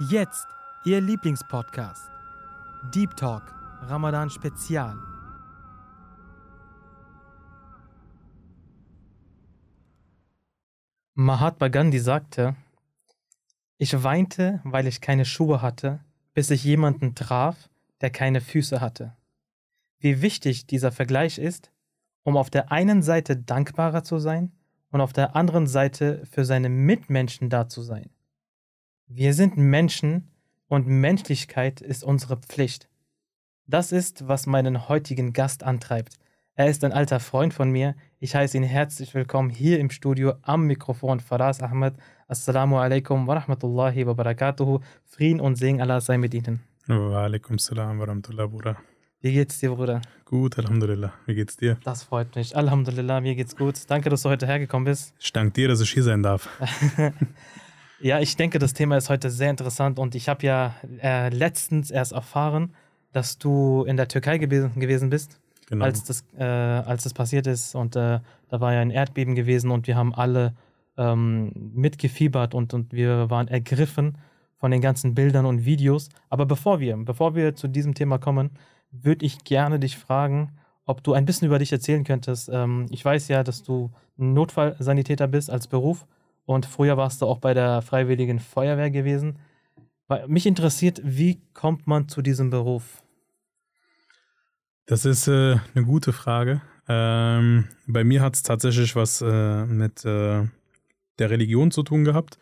Jetzt Ihr Lieblingspodcast. Deep Talk, Ramadan Spezial. Mahatma Gandhi sagte, ich weinte, weil ich keine Schuhe hatte, bis ich jemanden traf, der keine Füße hatte. Wie wichtig dieser Vergleich ist, um auf der einen Seite dankbarer zu sein und auf der anderen Seite für seine Mitmenschen da zu sein. Wir sind Menschen und Menschlichkeit ist unsere Pflicht. Das ist, was meinen heutigen Gast antreibt. Er ist ein alter Freund von mir. Ich heiße ihn herzlich willkommen hier im Studio am Mikrofon Faraz Ahmed. Assalamu alaikum wa rahmatullahi wa barakatuhu. Frieden und Segen Allah sei mit Ihnen. Wa alaikum salam wa rahmatullah, Bruder. Wie geht's dir, Bruder? Gut, Alhamdulillah. Wie geht's dir? Das freut mich. Alhamdulillah, mir geht's gut. Danke, dass du heute hergekommen bist. Ich danke dir, dass ich hier sein darf. ja, ich denke, das Thema ist heute sehr interessant und ich habe ja äh, letztens erst erfahren, dass du in der Türkei gewesen, gewesen bist, Genau. als, das, äh, als das passiert ist. Und äh, da war ja ein Erdbeben gewesen und wir haben alle ähm, mitgefiebert und, und wir waren ergriffen von den ganzen Bildern und Videos. Aber bevor wir, bevor wir zu diesem Thema kommen, würde ich gerne dich fragen, ob du ein bisschen über dich erzählen könntest. Ähm, ich weiß ja, dass du Notfallsanitäter bist als Beruf und früher warst du auch bei der Freiwilligen Feuerwehr gewesen. Mich interessiert, wie kommt man zu diesem Beruf? Das ist äh, eine gute Frage. Ähm, bei mir hat es tatsächlich was äh, mit äh, der Religion zu tun gehabt.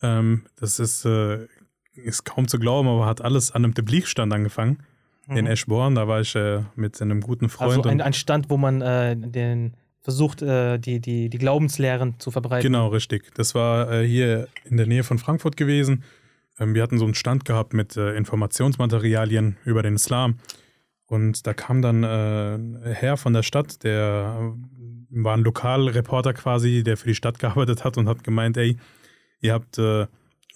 Ähm, das ist, äh, ist kaum zu glauben, aber hat alles an einem Deblikstand angefangen. In Eschborn, da war ich äh, mit einem guten Freund. Mhm. Also ein, ein Stand, wo man äh, den versucht, äh, die, die, die Glaubenslehren zu verbreiten. Genau, richtig. Das war äh, hier in der Nähe von Frankfurt gewesen. Ähm, wir hatten so einen Stand gehabt mit äh, Informationsmaterialien über den Islam. Und da kam dann äh, ein Herr von der Stadt, der äh, war ein Lokalreporter quasi, der für die Stadt gearbeitet hat und hat gemeint, ey, ihr habt äh,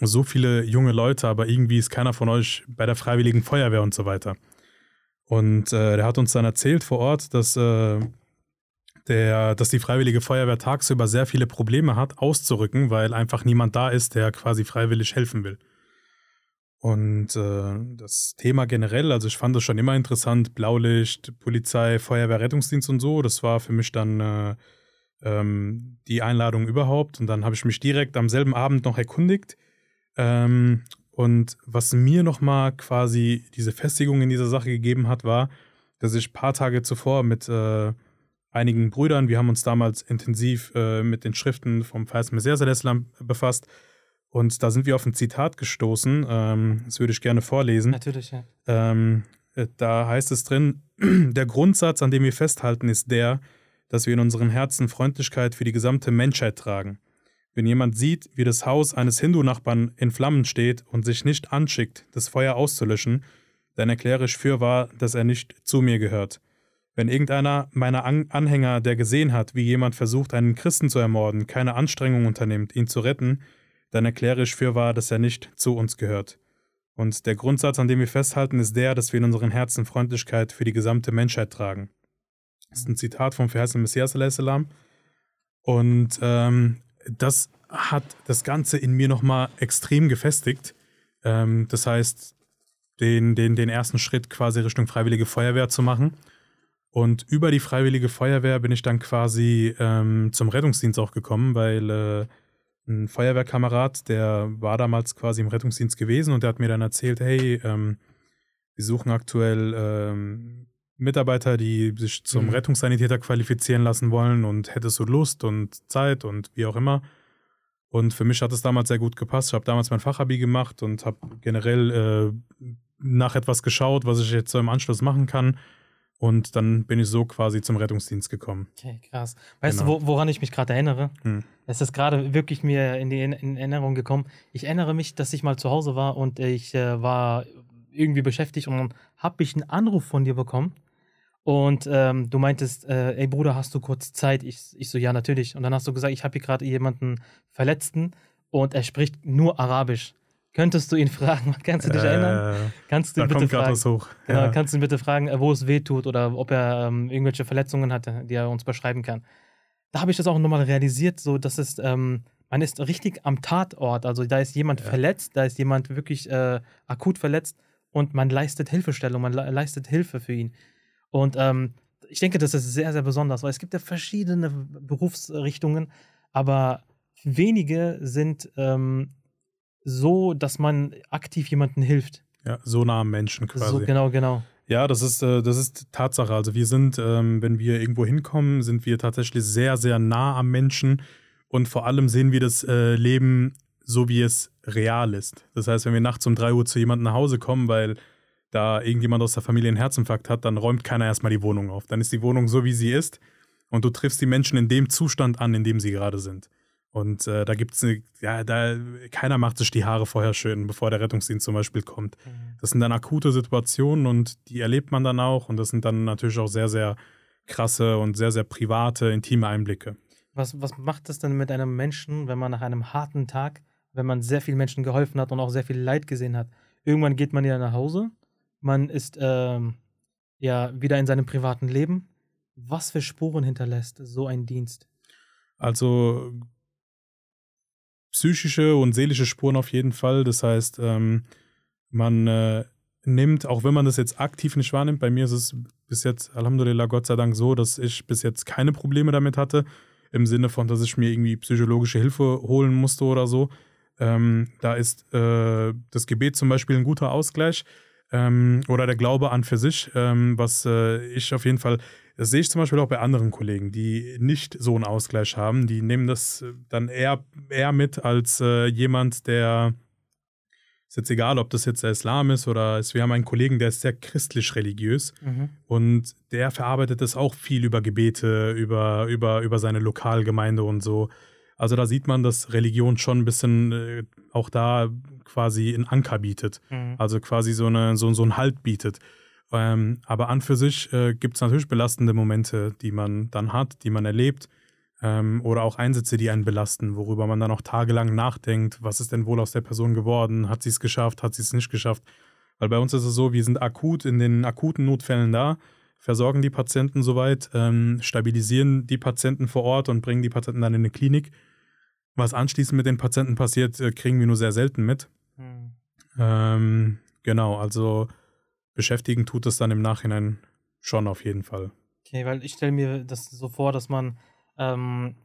so viele junge Leute, aber irgendwie ist keiner von euch bei der Freiwilligen Feuerwehr und so weiter. Und der hat uns dann erzählt vor Ort, dass der, dass die Freiwillige Feuerwehr tagsüber sehr viele Probleme hat, auszurücken, weil einfach niemand da ist, der quasi freiwillig helfen will. Und äh, das Thema generell, also ich fand das schon immer interessant, Blaulicht, Polizei, Feuerwehr, Rettungsdienst und so, das war für mich dann äh, ähm, die Einladung überhaupt. Und dann habe ich mich direkt am selben Abend noch erkundigt. Ähm, und was mir nochmal quasi diese Festigung in dieser Sache gegeben hat, war, dass ich ein paar Tage zuvor mit äh, einigen Brüdern, wir haben uns damals intensiv äh, mit den Schriften vom Feist Messias al-Islam befasst. Und da sind wir auf ein Zitat gestoßen, ähm, das würde ich gerne vorlesen. Natürlich, ja. Ähm, äh, da heißt es drin, der Grundsatz, an dem wir festhalten, ist der, dass wir in unseren Herzen Freundlichkeit für die gesamte Menschheit tragen. Wenn jemand sieht, wie das Haus eines Hindu-Nachbarn in Flammen steht und sich nicht anschickt, das Feuer auszulöschen, dann erkläre ich fürwahr, dass er nicht zu mir gehört. Wenn irgendeiner meiner An Anhänger, der gesehen hat, wie jemand versucht, einen Christen zu ermorden, keine Anstrengung unternimmt, ihn zu retten, dann erkläre ich fürwahr, dass er nicht zu uns gehört. Und der Grundsatz, an dem wir festhalten, ist der, dass wir in unseren Herzen Freundlichkeit für die gesamte Menschheit tragen. Das ist ein Zitat vom verheißenen Messias a.s. Und ähm, das hat das Ganze in mir nochmal extrem gefestigt. Ähm, das heißt, den, den, den ersten Schritt quasi Richtung Freiwillige Feuerwehr zu machen. Und über die Freiwillige Feuerwehr bin ich dann quasi ähm, zum Rettungsdienst auch gekommen, weil äh, ein Feuerwehrkamerad, der war damals quasi im Rettungsdienst gewesen und der hat mir dann erzählt, hey, ähm, wir suchen aktuell ähm, Mitarbeiter, die sich zum Mhm. Rettungssanitäter qualifizieren lassen wollen und hättest du Lust und Zeit und wie auch immer. Und für mich hat es damals sehr gut gepasst. Ich habe damals mein Fachabi gemacht und habe generell äh, nach etwas geschaut, was ich jetzt so im Anschluss machen kann. Und dann bin ich so quasi zum Rettungsdienst gekommen. Okay, krass. Weißt Genau. du, wo, woran ich mich gerade erinnere? Hm. Es ist gerade wirklich mir in die in Erinnerung gekommen. Ich erinnere mich, dass ich mal zu Hause war und ich äh, war irgendwie beschäftigt und dann habe ich einen Anruf von dir bekommen. Und ähm, du meintest, äh, ey Bruder, hast du kurz Zeit? Ich, ich so, ja, natürlich. Und dann hast du gesagt, ich habe hier gerade jemanden Verletzten und er spricht nur Arabisch. Könntest du ihn fragen? Kannst du dich erinnern? Äh, Kannst du ihn bitte fragen? Genau, Ja. kannst du ihn bitte fragen, wo es weh tut oder ob er ähm, irgendwelche Verletzungen hatte, die er uns beschreiben kann. Da habe ich das auch nochmal realisiert, so dass es ähm, man ist richtig am Tatort. Also da ist jemand Ja. verletzt, da ist jemand wirklich äh, akut verletzt und man leistet Hilfestellung, man le leistet Hilfe für ihn. Und ähm, ich denke, das ist sehr, sehr besonders, weil es gibt ja verschiedene Berufsrichtungen, aber wenige sind ähm, so, dass man aktiv jemandem hilft. Ja, so nah am Menschen quasi. So, genau, genau. Ja, das ist, äh, das ist Tatsache. Also wir sind, ähm, wenn wir irgendwo hinkommen, sind wir tatsächlich sehr, sehr nah am Menschen und vor allem sehen wir das äh, Leben so, wie es real ist. Das heißt, wenn wir nachts um 3 Uhr zu jemandem nach Hause kommen, weil da irgendjemand aus der Familie einen Herzinfarkt hat, dann räumt keiner erstmal die Wohnung auf. Dann ist die Wohnung so, wie sie ist und du triffst die Menschen in dem Zustand an, in dem sie gerade sind. Und äh, da gibt es, ja, da, keiner macht sich die Haare vorher schön, bevor der Rettungsdienst zum Beispiel kommt. Das sind dann akute Situationen und die erlebt man dann auch. Und das sind dann natürlich auch sehr, sehr krasse und sehr, sehr private, intime Einblicke. Was, was macht es denn mit einem Menschen, wenn man nach einem harten Tag, wenn man sehr vielen Menschen geholfen hat und auch sehr viel Leid gesehen hat, irgendwann geht man ja nach Hause, man ist ähm, ja wieder in seinem privaten Leben. Was für Spuren hinterlässt so ein Dienst? Also psychische und seelische Spuren auf jeden Fall. Das heißt, ähm, man äh, nimmt, auch wenn man das jetzt aktiv nicht wahrnimmt, bei mir ist es bis jetzt, Alhamdulillah, Gott sei Dank so, dass ich bis jetzt keine Probleme damit hatte, im Sinne von, dass ich mir irgendwie psychologische Hilfe holen musste oder so. Ähm, da ist äh, das Gebet zum Beispiel ein guter Ausgleich ähm, oder der Glaube an für sich, ähm, was äh, ich auf jeden Fall, das sehe ich zum Beispiel auch bei anderen Kollegen, die nicht so einen Ausgleich haben. Die nehmen das äh, dann eher, eher mit als äh, jemand, der, ist jetzt egal, ob das jetzt der Islam ist oder ist, wir haben einen Kollegen, der ist sehr christlich-religiös und der verarbeitet das auch viel über Gebete, über, über, über seine Lokalgemeinde und so. Also da sieht man, dass Religion schon ein bisschen äh, auch da quasi einen Anker bietet. Mhm. Also quasi so, eine, so, so einen Halt bietet. Ähm, aber an für sich äh, gibt es natürlich belastende Momente, die man dann hat, die man erlebt. Ähm, oder auch Einsätze, die einen belasten, worüber man dann auch tagelang nachdenkt. Was ist denn wohl aus der Person geworden? Hat sie es geschafft? Hat sie es nicht geschafft? Weil bei uns ist es so, wir sind akut in den akuten Notfällen da, versorgen die Patienten soweit, ähm, stabilisieren die Patienten vor Ort und bringen die Patienten dann in eine Klinik. Was anschließend mit den Patienten passiert, äh, kriegen wir nur sehr selten mit. Mhm. Ähm, genau, also beschäftigen tut es dann im Nachhinein schon auf jeden Fall. Okay, weil ich stelle mir das so vor, dass man ähm,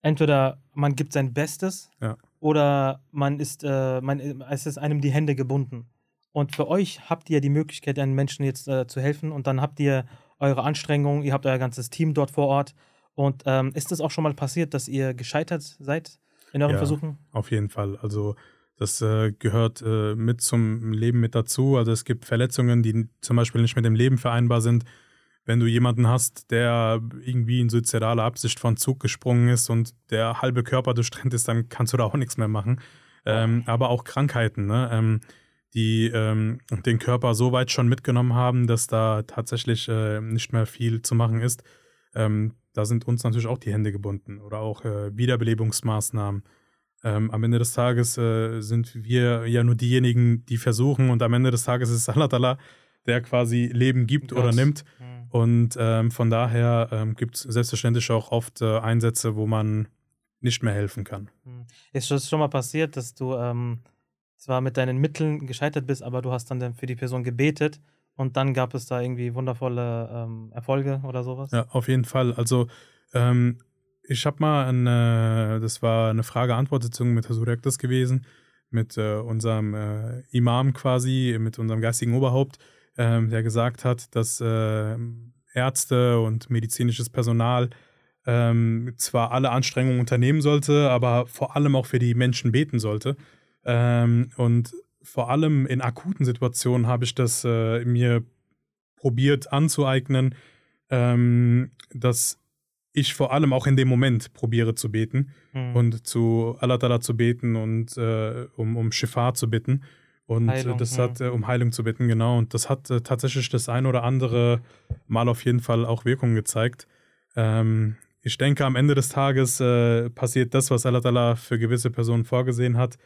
entweder man gibt sein Bestes Ja. oder man ist, äh, man, es ist einem die Hände gebunden. Und für euch habt ihr die Möglichkeit, einen Menschen jetzt äh, zu helfen und dann habt ihr eure Anstrengungen, ihr habt euer ganzes Team dort vor Ort. Und ähm, ist es auch schon mal passiert, dass ihr gescheitert seid in euren Ja. Versuchen? Auf jeden Fall. Also das äh, gehört äh, mit zum Leben mit dazu. Also es gibt Verletzungen, die zum Beispiel nicht mit dem Leben vereinbar sind. Wenn du jemanden hast, der irgendwie in suizidaler Absicht von Zug gesprungen ist und der halbe Körper durchtrennt ist, dann kannst du da auch nichts mehr machen. Ähm, aber auch Krankheiten, ne? ähm, die ähm, den Körper so weit schon mitgenommen haben, dass da tatsächlich äh, nicht mehr viel zu machen ist. Ähm, da sind uns natürlich auch die Hände gebunden oder auch äh, Wiederbelebungsmaßnahmen. Ähm, am Ende des Tages äh, sind wir ja nur diejenigen, die versuchen und am Ende des Tages ist es Allah der quasi Leben gibt Gott. oder nimmt. Mhm. Und ähm, von daher ähm, gibt es selbstverständlich auch oft äh, Einsätze, wo man nicht mehr helfen kann. Mhm. Ist das schon mal passiert, dass du ähm, zwar mit deinen Mitteln gescheitert bist, aber du hast dann für die Person gebetet und dann gab es da irgendwie wundervolle ähm, Erfolge oder sowas? Ja, auf jeden Fall. Also ähm, ich habe mal eine, das war eine Frage-Antwort-Sitzung mit Hasurek das gewesen, mit äh, unserem äh, Imam quasi, mit unserem geistigen Oberhaupt, ähm, der gesagt hat, dass äh, Ärzte und medizinisches Personal ähm, zwar alle Anstrengungen unternehmen sollte, aber vor allem auch für die Menschen beten sollte. Ähm, und vor allem in akuten Situationen habe ich das äh, mir probiert anzueignen, ähm, dass ich vor allem auch in dem Moment probiere zu beten Mhm. und zu Allah Ta'ala zu beten und äh, um, um Shifa zu bitten. Und Heilung, äh, das ja. hat, äh, um Heilung zu bitten, genau. Und das hat äh, tatsächlich das ein oder andere Mal auf jeden Fall auch Wirkung gezeigt. Ähm, ich denke, am Ende des Tages äh, passiert das, was Allah Ta'ala für gewisse Personen vorgesehen hat.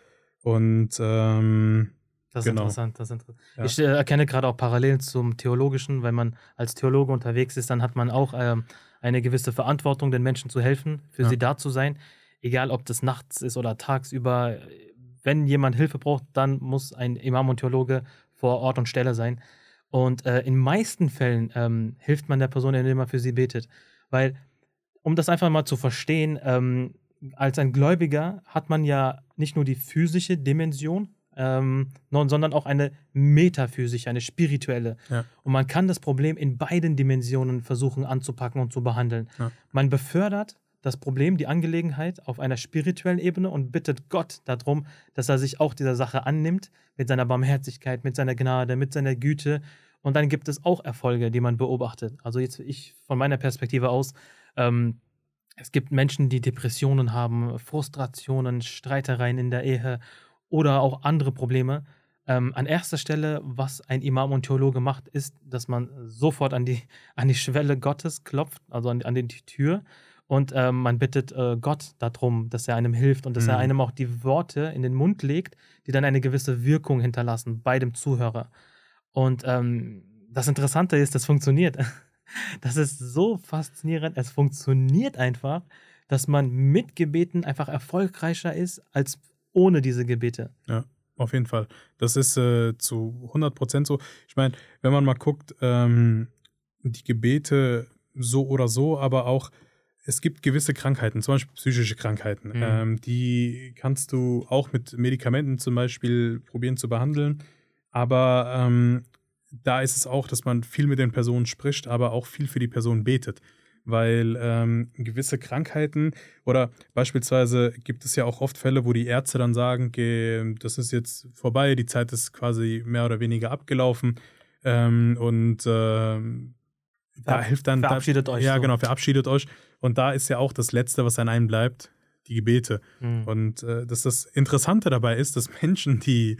Und ähm, Das ist Genau. interessant. Das ist interessant. Ja. Ich äh, erkenne gerade auch Parallelen zum Theologischen. Wenn man als Theologe unterwegs ist, dann hat man auch ähm, eine gewisse Verantwortung, den Menschen zu helfen, für Ja. sie da zu sein. egal ob das nachts ist oder tagsüber. Wenn jemand Hilfe braucht, dann muss ein Imam und Theologe vor Ort und Stelle sein. Und äh, in meisten Fällen ähm, hilft man der Person, indem man für sie betet. Weil, um das einfach mal zu verstehen, ähm, als ein Gläubiger hat man ja nicht nur die physische Dimension, ähm, sondern auch eine metaphysische, eine spirituelle. Ja. Und man kann das Problem in beiden Dimensionen versuchen anzupacken und zu behandeln. Ja. Man befördert das Problem, die Angelegenheit auf einer spirituellen Ebene und bittet Gott darum, dass er sich auch dieser Sache annimmt, mit seiner Barmherzigkeit, mit seiner Gnade, mit seiner Güte. Und dann gibt es auch Erfolge, die man beobachtet. Also jetzt ich von meiner Perspektive aus, ähm, es gibt Menschen, die Depressionen haben, Frustrationen, Streitereien in der Ehe oder auch andere Probleme. Ähm, an erster Stelle, was ein Imam und Theologe macht, ist, dass man sofort an die, an die Schwelle Gottes klopft, also an, an die Tür. Und ähm, man bittet äh, Gott darum, dass er einem hilft und dass mhm. er einem auch die Worte in den Mund legt, die dann eine gewisse Wirkung hinterlassen bei dem Zuhörer. Und ähm, das Interessante ist, das funktioniert. Das ist so faszinierend. Es funktioniert einfach, dass man mit Gebeten einfach erfolgreicher ist als ohne diese Gebete. Ja, auf jeden Fall. Das ist äh, zu 100 Prozent so. Ich meine, wenn man mal guckt, ähm, die Gebete so oder so, aber auch es gibt gewisse Krankheiten, zum Beispiel psychische Krankheiten, mhm. ähm, die kannst du auch mit Medikamenten zum Beispiel probieren zu behandeln. Aber ähm, da ist es auch, dass man viel mit den Personen spricht, aber auch viel für die Person betet. Weil ähm, gewisse Krankheiten oder beispielsweise gibt es ja auch oft Fälle, wo die Ärzte dann sagen, das ist jetzt vorbei, die Zeit ist quasi mehr oder weniger abgelaufen. Ähm, und ähm, da hilft dann. Verabschiedet da, euch. Ja, so. genau, verabschiedet euch. Und da ist ja auch das Letzte, was an einem bleibt, die Gebete. Mhm. Und äh, dass das Interessante dabei ist, dass Menschen, die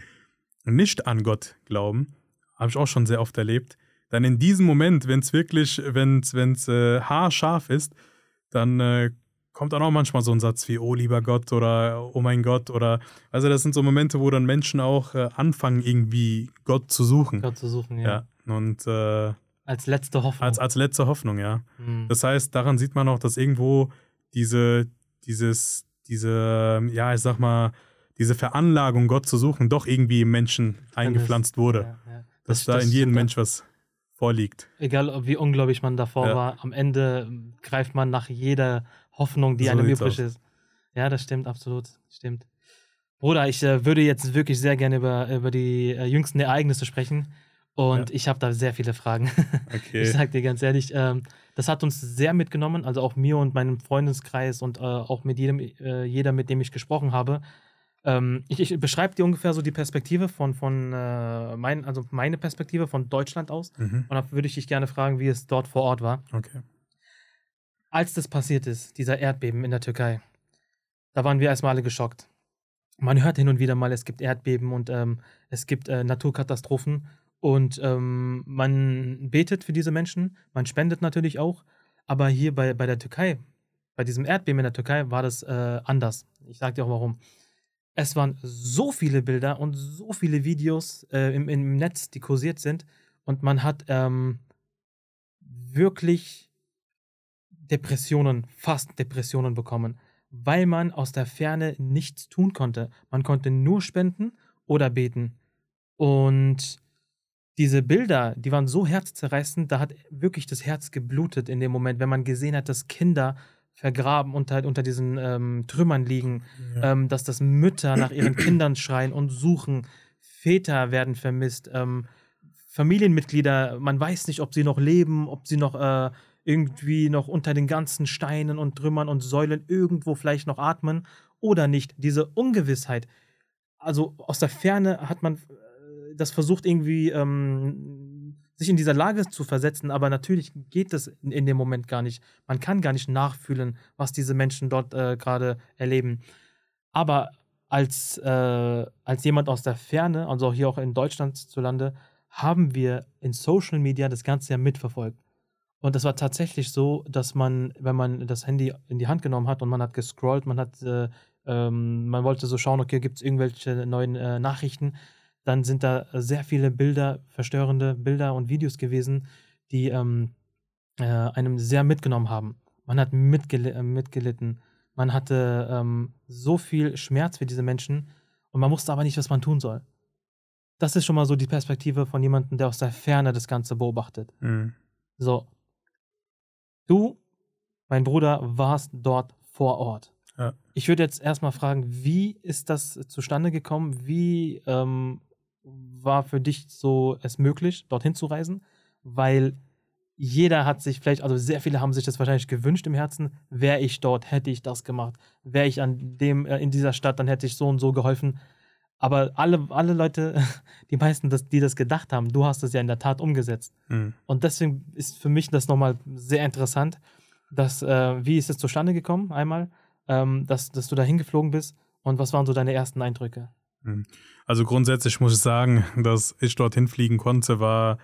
nicht an Gott glauben, habe ich auch schon sehr oft erlebt, dann in diesem Moment, wenn es wirklich, wenn es äh, haarscharf ist, dann äh, kommt dann auch manchmal so ein Satz wie, oh lieber Gott oder oh mein Gott oder, also das sind so Momente, wo dann Menschen auch äh, anfangen, irgendwie Gott zu suchen. Gott zu suchen, ja. ja. Und äh, als letzte Hoffnung. Als, als letzte Hoffnung, ja. Mhm. Das heißt, daran sieht man auch, dass irgendwo diese, dieses, diese, ja, ich sag mal, diese Veranlagung, Gott zu suchen, doch irgendwie im Menschen eingepflanzt wurde. Ja, ja. Das, dass da in jedem Mensch was vorliegt. Egal, wie ungläubig man davor ja. war, am Ende greift man nach jeder Hoffnung, die so einem übrig ist. Ja, das stimmt, absolut. Stimmt. Bruder, ich äh, würde jetzt wirklich sehr gerne über, über die äh, jüngsten Ereignisse sprechen. Und ja. ich habe da sehr viele Fragen. Okay. Ich sage dir ganz ehrlich, ähm, das hat uns sehr mitgenommen, also auch mir und meinem Freundeskreis und äh, auch mit jedem, äh, jeder, mit dem ich gesprochen habe. Ähm, ich, ich beschreibe dir ungefähr so die Perspektive von, von äh, mein, also meine Perspektive von Deutschland aus. Mhm. Und da würde ich dich gerne fragen, wie es dort vor Ort war. Okay. Als das passiert ist, dieser Erdbeben in der Türkei, da waren wir erstmal alle geschockt. Man hört hin und wieder mal, es gibt Erdbeben und ähm, es gibt äh, Naturkatastrophen. Und ähm, man betet für diese Menschen, man spendet natürlich auch. Aber hier bei, bei der Türkei, bei diesem Erdbeben in der Türkei, war das äh, anders. Ich sage dir auch warum. Es waren so viele Bilder und so viele Videos äh, im, im Netz, die kursiert sind. Und man hat ähm, wirklich Depressionen, fast Depressionen bekommen, weil man aus der Ferne nichts tun konnte. Man konnte nur spenden oder beten. Und diese Bilder, die waren so herzzerreißend, da hat wirklich das Herz geblutet in dem Moment, wenn man gesehen hat, dass Kinder vergraben unter, unter diesen ähm, Trümmern liegen, ja. ähm, dass das Mütter nach ihren Kindern schreien und suchen, Väter werden vermisst, ähm, Familienmitglieder, man weiß nicht, ob sie noch leben, ob sie noch äh, irgendwie noch unter den ganzen Steinen und Trümmern und Säulen irgendwo vielleicht noch atmen oder nicht. Diese Ungewissheit. Also aus der Ferne hat man das versucht irgendwie ähm, sich in dieser Lage zu versetzen, aber natürlich geht das in, in, dem Moment gar nicht. Man kann gar nicht nachfühlen, was diese Menschen dort äh, gerade erleben. Aber als, äh, als jemand aus der Ferne, also hier auch in Deutschland zu Lande, haben wir in Social Media das Ganze ja mitverfolgt. Und das war tatsächlich so, dass man, wenn man das Handy in die Hand genommen hat und man hat gescrollt, man hat, äh, ähm, man wollte so schauen, okay, gibt es irgendwelche neuen äh, Nachrichten, dann sind da sehr viele Bilder, verstörende Bilder und Videos gewesen, die ähm, äh, einem sehr mitgenommen haben. Man hat mitgel äh, mitgelitten. Man hatte ähm, so viel Schmerz für diese Menschen und man wusste aber nicht, was man tun soll. Das ist schon mal so die Perspektive von jemandem, der aus der Ferne das Ganze beobachtet. Mhm. So. Du, mein Bruder, warst dort vor Ort. Ja. Ich würde jetzt erstmal fragen, wie ist das zustande gekommen? Wie ähm, war für dich so es möglich, dorthin zu reisen? Weil jeder hat sich vielleicht, also sehr viele haben sich das wahrscheinlich gewünscht im Herzen, wäre ich dort, hätte ich das gemacht, wäre ich an dem, äh, in dieser Stadt, dann hätte ich so und so geholfen. Aber alle, alle Leute, die meisten, das, die das gedacht haben, du hast es ja in der Tat umgesetzt. Mhm. Und deswegen ist für mich das nochmal sehr interessant, dass, äh, wie ist es zustande gekommen, einmal, ähm, dass, dass du da hingeflogen bist und was waren so deine ersten Eindrücke? Also grundsätzlich muss ich sagen, dass ich dorthin fliegen konnte, war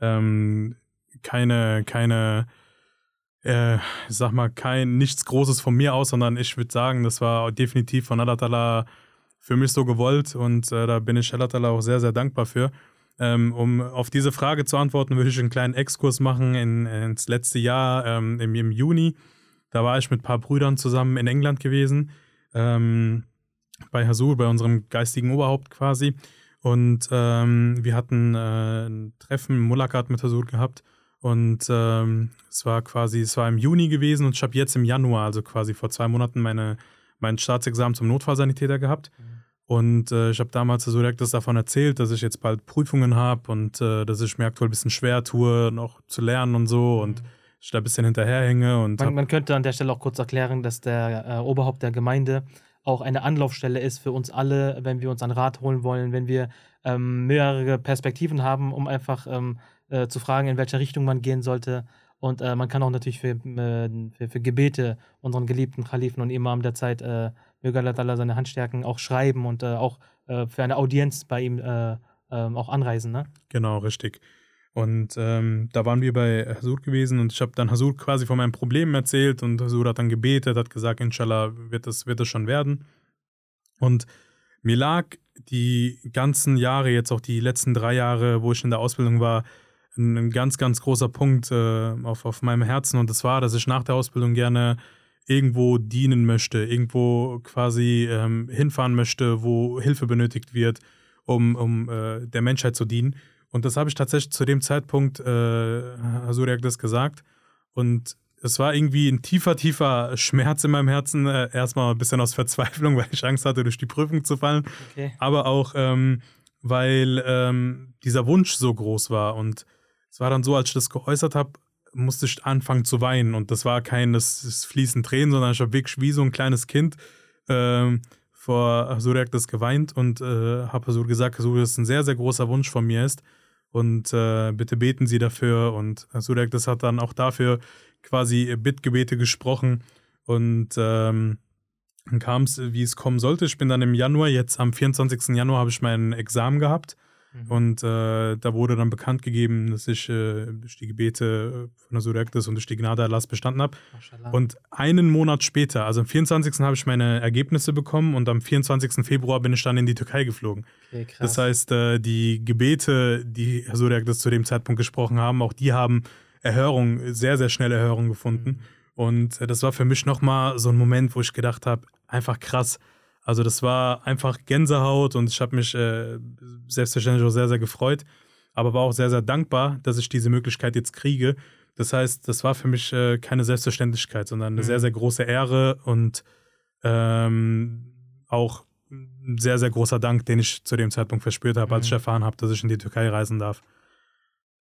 ähm, keine, keine, äh, ich sag mal, kein nichts Großes von mir aus, sondern ich würde sagen, das war definitiv von Allah Ta'ala für mich so gewollt und äh, da bin ich Allah Ta'ala auch sehr, sehr dankbar für. Ähm, um auf diese Frage zu antworten, würde ich einen kleinen Exkurs machen in, ins letzte Jahr, ähm, im, im Juni. Da war ich mit ein paar Brüdern zusammen in England gewesen, ähm, bei Hasur, bei unserem geistigen Oberhaupt quasi. Und ähm, wir hatten äh, ein Treffen, Mulakat mit Hasur gehabt. Und ähm, es war quasi, es war im Juni gewesen und ich habe jetzt im Januar, also quasi vor zwei Monaten, meine, mein Staatsexamen zum Notfallsanitäter gehabt. Und äh, ich habe damals so direkt das davon erzählt, dass ich jetzt bald Prüfungen habe und äh, dass ich mir aktuell ein bisschen schwer tue, noch zu lernen und so und ich da ein bisschen hinterherhänge. Und Man, man könnte an der Stelle auch kurz erklären, dass der äh, Oberhaupt der Gemeinde auch eine Anlaufstelle ist für uns alle, wenn wir uns einen Rat holen wollen, wenn wir ähm, mehrere Perspektiven haben, um einfach ähm, äh, zu fragen, in welche Richtung man gehen sollte. Und äh, man kann auch natürlich für, äh, für, für Gebete unseren geliebten Khalifen und Imam der Zeit, äh, möge Allah seine Hand stärken, auch schreiben und äh, auch äh, für eine Audienz bei ihm äh, ähm, auch anreisen. Ne? Genau, richtig. Und ähm, da waren wir bei Hasur gewesen und ich habe dann Hasur quasi von meinen Problemen erzählt und Hasur hat dann gebetet, hat gesagt, inshallah wird das, wird das schon werden. Und mir lag die ganzen Jahre, jetzt auch die letzten drei Jahre, wo ich in der Ausbildung war, ein, ein ganz, ganz großer Punkt äh, auf, auf meinem Herzen und das war, dass ich nach der Ausbildung gerne irgendwo dienen möchte, irgendwo quasi ähm, hinfahren möchte, wo Hilfe benötigt wird, um, um äh, der Menschheit zu dienen. Und das habe ich tatsächlich zu dem Zeitpunkt, äh, Hasuriak das gesagt. Und es war irgendwie ein tiefer, tiefer Schmerz in meinem Herzen. Äh, erstmal ein bisschen aus Verzweiflung, weil ich Angst hatte, durch die Prüfung zu fallen. Okay. Aber auch, ähm, weil ähm, dieser Wunsch so groß war. Und es war dann so, als ich das geäußert habe, musste ich anfangen zu weinen. Und das war kein das, das fließen Tränen, sondern ich habe wirklich wie so ein kleines Kind ähm, vor Hasuriak das geweint und äh, habe Hasur gesagt, Hasur, das ist ein sehr, sehr großer Wunsch von mir ist. Und äh, bitte beten Sie dafür. Und Hasuriak, das hat dann auch dafür quasi Bittgebete gesprochen. Und ähm, dann kam es, wie es kommen sollte. Ich bin dann im Januar, jetzt am 24. Januar, habe ich mein Examen gehabt. Mhm. Und äh, da wurde dann bekannt gegeben, dass ich äh, durch die Gebete äh, von der Surektis und durch die Gnade Allahs bestanden habe. Und einen Monat später, also am 24. habe ich meine Ergebnisse bekommen und am 24. Februar bin ich dann in die Türkei geflogen. okay. Das heißt, äh, die Gebete, die Herr Surektis zu dem Zeitpunkt gesprochen haben, auch die haben Erhörung, sehr, sehr schnell Erhörung gefunden. Mhm. Und äh, das war für mich nochmal so ein Moment, wo ich gedacht habe, einfach krass. Also das war einfach Gänsehaut und ich habe mich äh, selbstverständlich auch sehr, sehr gefreut, aber war auch sehr, sehr dankbar, dass ich diese Möglichkeit jetzt kriege. Das heißt, das war für mich äh, keine Selbstverständlichkeit, sondern eine Mhm. sehr, sehr große Ehre und ähm, auch ein sehr, sehr großer Dank, den ich zu dem Zeitpunkt verspürt habe, als ich Mhm. erfahren habe, dass ich in die Türkei reisen darf.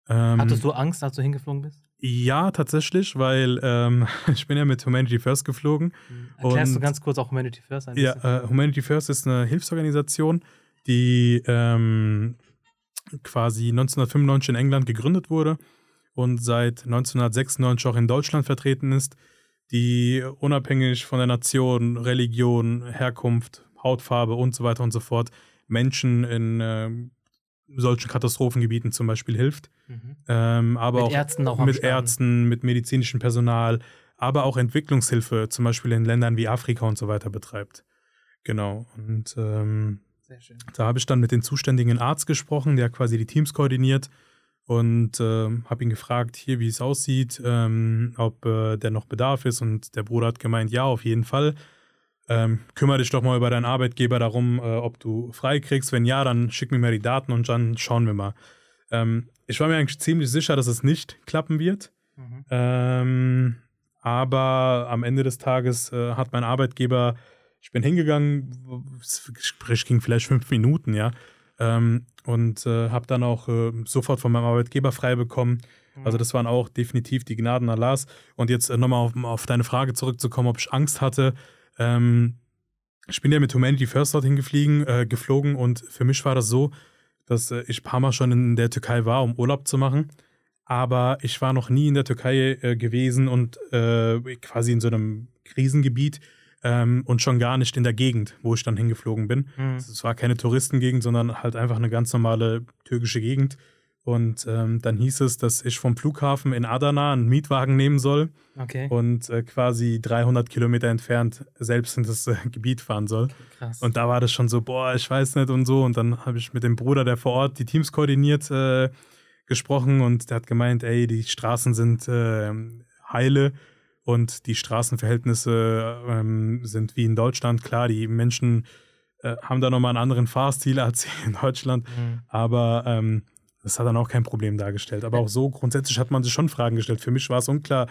Ähm, Hattest du Angst, als du hingeflogen bist? Ja, tatsächlich, weil ähm, ich bin ja mit Humanity First geflogen. Erklärst du ganz kurz auch Humanity First ein Ja, äh, Humanity First ist eine Hilfsorganisation, die ähm, quasi 1995 in England gegründet wurde und seit 1996 auch in Deutschland vertreten ist, die unabhängig von der Nation, Religion, Herkunft, Hautfarbe und so weiter und so fort Menschen in ähm, solchen Katastrophengebieten zum Beispiel hilft. Mhm. Ähm, aber Mit auch Ärzten auch mit Start. Ärzten, mit medizinischem Personal, aber auch Entwicklungshilfe, zum Beispiel in Ländern wie Afrika und so weiter betreibt. Genau. Und ähm, Sehr schön. da habe ich dann mit dem zuständigen Arzt gesprochen, der quasi die Teams koordiniert. und äh, habe ihn gefragt, hier, wie es aussieht, ähm, ob äh, der noch Bedarf ist. Und der Bruder hat gemeint, ja, auf jeden Fall. Ähm, kümmere dich doch mal über deinen Arbeitgeber darum, äh, ob du frei kriegst. Wenn ja, dann schick mir mal die Daten und dann schauen wir mal. Ähm, ich war mir eigentlich ziemlich sicher, dass es nicht klappen wird. Mhm. Ähm, aber am Ende des Tages äh, hat mein Arbeitgeber, ich bin hingegangen, das Gespräch ging vielleicht fünf Minuten, ja, ähm, und äh, habe dann auch äh, sofort von meinem Arbeitgeber frei bekommen. Mhm. Also das waren auch definitiv die Gnaden Allahs. Und jetzt äh, nochmal auf, auf, deine Frage zurückzukommen, ob ich Angst hatte. Ähm, ich bin ja mit Humanity First dorthin gefliegen, äh, geflogen und für mich war das so, dass äh, ich ein paar Mal schon in der Türkei war, um Urlaub zu machen. Aber ich war noch nie in der Türkei äh, gewesen und quasi in so einem Krisengebiet ähm, und schon gar nicht in der Gegend, wo ich dann hingeflogen bin. Mhm. Es war keine Touristengegend, sondern halt einfach eine ganz normale türkische Gegend. Und ähm, dann hieß es, dass ich vom Flughafen in Adana einen Mietwagen nehmen soll okay. und äh, quasi 300 Kilometer entfernt selbst in das äh, Gebiet fahren soll. Okay, und da war das schon so, boah, ich weiß nicht und so. Und dann habe ich mit dem Bruder, der vor Ort die Teams koordiniert, äh, gesprochen und der hat gemeint, ey, die Straßen sind äh, heile und die Straßenverhältnisse ähm, sind wie in Deutschland. Klar, die Menschen äh, haben da nochmal einen anderen Fahrstil als in Deutschland, mhm. aber ähm, das hat dann auch kein Problem dargestellt. Aber auch so grundsätzlich hat man sich schon Fragen gestellt. Für mich war es unklar,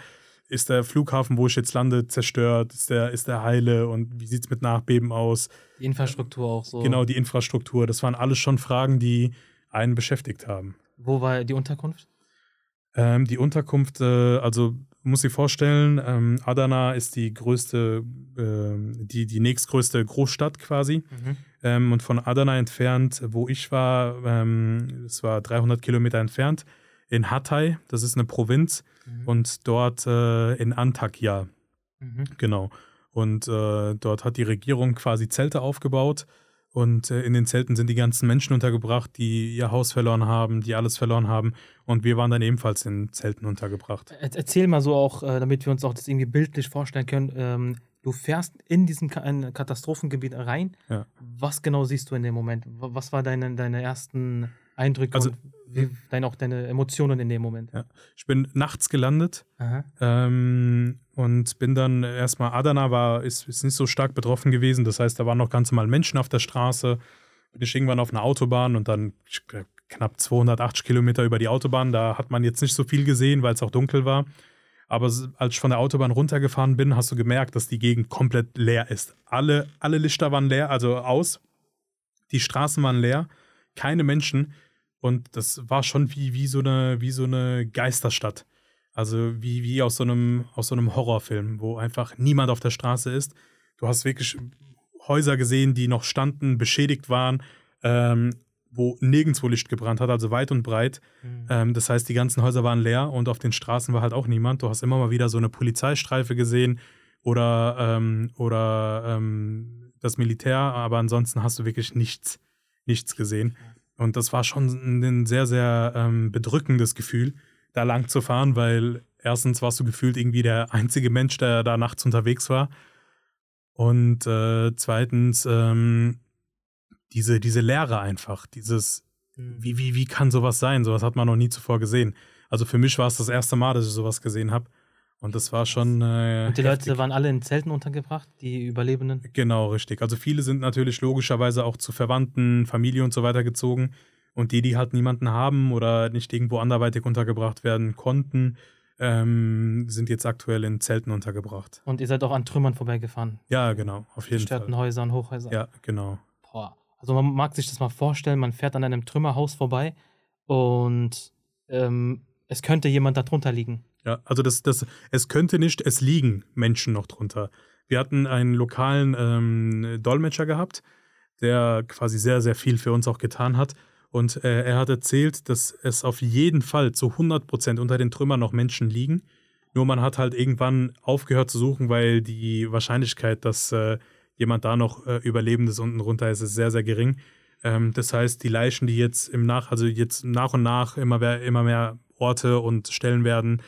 ist der Flughafen, wo ich jetzt lande, zerstört? Ist der, ist der heile? Und wie sieht es mit Nachbeben aus? Die Infrastruktur auch so. Genau, die Infrastruktur. Das waren alles schon Fragen, die einen beschäftigt haben. Wo war die Unterkunft? Ähm, die Unterkunft, äh, also muss sich vorstellen, ähm, Adana ist die größte, äh, die, die nächstgrößte Großstadt quasi. Mhm. Ähm, und von Adana entfernt, wo ich war, ähm, es war 300 Kilometer entfernt, in Hatay, das ist eine Provinz, mhm. und dort äh, in Antakya. Mhm. Genau. Und äh, dort hat die Regierung quasi Zelte aufgebaut und äh, in den Zelten sind die ganzen Menschen untergebracht, die ihr Haus verloren haben, die alles verloren haben. Und wir waren dann ebenfalls in Zelten untergebracht. Erzähl mal so auch, äh, damit wir uns auch das irgendwie bildlich vorstellen können. Ähm, du fährst in diesen Katastrophengebiet rein. Ja. Was genau siehst du in dem Moment? Was war deine, deine ersten Eindrücke also, und wie, dein, auch deine Emotionen in dem Moment? Ja. Ich bin nachts gelandet ähm, und bin dann erstmal, Adana war, ist, ist nicht so stark betroffen gewesen. Das heißt, da waren noch ganz normal Menschen auf der Straße. Bin ich irgendwann auf einer Autobahn und dann knapp 280 Kilometer über die Autobahn. Da hat man jetzt nicht so viel gesehen, weil es auch dunkel war. Aber als ich von der Autobahn runtergefahren bin, hast du gemerkt, dass die Gegend komplett leer ist. Alle, alle Lichter waren leer, also aus. Die Straßen waren leer, keine Menschen. Und das war schon wie, wie, so, eine, wie so eine Geisterstadt. Also wie, wie aus, so einem, aus so einem Horrorfilm, wo einfach niemand auf der Straße ist. Du hast wirklich Häuser gesehen, die noch standen, beschädigt waren, ähm, wo nirgendwo Licht gebrannt hat, also weit und breit. Mhm. Ähm, das heißt, die ganzen Häuser waren leer und auf den Straßen war halt auch niemand. Du hast immer mal wieder so eine Polizeistreife gesehen oder, ähm, oder ähm, das Militär, aber ansonsten hast du wirklich nichts, nichts gesehen. Und das war schon ein sehr, sehr ähm, bedrückendes Gefühl, da lang zu fahren, weil erstens warst du gefühlt irgendwie der einzige Mensch, der da nachts unterwegs war. Und äh, zweitens ähm, diese, diese Leere einfach, dieses, mhm. wie, wie, wie kann sowas sein? Sowas hat man noch nie zuvor gesehen. Also für mich war es das erste Mal, dass ich sowas gesehen habe. Und das war schon. Äh, und die heftig. Leute waren alle in Zelten untergebracht, die Überlebenden? Genau, richtig. Also viele sind natürlich logischerweise auch zu Verwandten, Familie und so weiter gezogen. Und die, die halt niemanden haben oder nicht irgendwo anderweitig untergebracht werden konnten, ähm, sind jetzt aktuell in Zelten untergebracht. Und ihr seid auch an Trümmern vorbeigefahren? Ja, genau, auf jeden Fall. Häusern, Hochhäusern? Ja, genau. Boah. Also man mag sich das mal vorstellen, man fährt an einem Trümmerhaus vorbei und ähm, es könnte jemand da drunter liegen. Ja, also das, das, es könnte nicht, es liegen Menschen noch drunter. Wir hatten einen lokalen ähm, Dolmetscher gehabt, der quasi sehr, sehr viel für uns auch getan hat. Und äh, er hat erzählt, dass es auf jeden Fall zu 100 Prozent unter den Trümmern noch Menschen liegen. Nur man hat halt irgendwann aufgehört zu suchen, weil die Wahrscheinlichkeit, dass äh, jemand da noch äh, Überlebendes unten runter ist, ist sehr, sehr gering. Ähm, das heißt, die Leichen, die jetzt im Nach, also jetzt nach und nach immer mehr, immer mehr Orte und Stellen werden,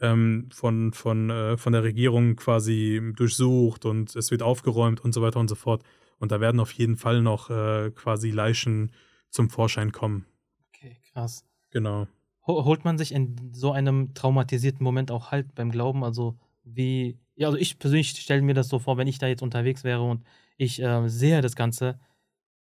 ähm, von, von, äh, von der Regierung quasi durchsucht und es wird aufgeräumt und so weiter und so fort. Und da werden auf jeden Fall noch äh, quasi Leichen zum Vorschein kommen. Okay, krass. Genau. holt man sich in so einem traumatisierten Moment auch halt beim Glauben? Also wie, ja, also ich persönlich stelle mir das so vor, wenn ich da jetzt unterwegs wäre und ich äh, sehe das Ganze,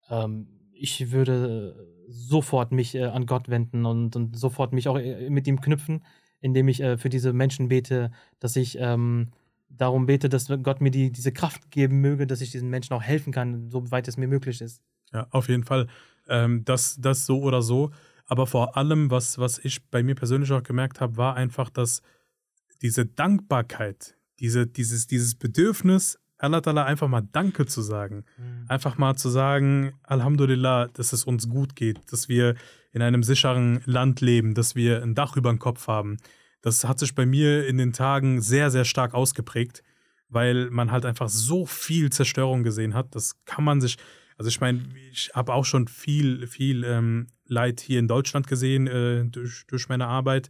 ähm, ich würde sofort mich äh, an Gott wenden und, und, sofort mich auch äh, mit ihm knüpfen, indem ich äh, für diese Menschen bete, dass ich ähm, darum bete, dass Gott mir die, diese Kraft geben möge, dass ich diesen Menschen auch helfen kann, soweit es mir möglich ist. Ja, auf jeden Fall. Ähm, das, das so oder so. Aber vor allem, was, was ich bei mir persönlich auch gemerkt habe, war einfach, dass diese Dankbarkeit, diese, dieses, dieses Bedürfnis, Allah Ta'ala einfach mal Danke zu sagen. Mhm. Einfach mal zu sagen, Alhamdulillah, dass es uns gut geht, dass wir in einem sicheren Land leben, dass wir ein Dach über dem Kopf haben. Das hat sich bei mir in den Tagen sehr, sehr stark ausgeprägt, weil man halt einfach so viel Zerstörung gesehen hat. Das kann man sich, also ich meine, ich habe auch schon viel, viel ähm, Leid hier in Deutschland gesehen äh, durch, durch meine Arbeit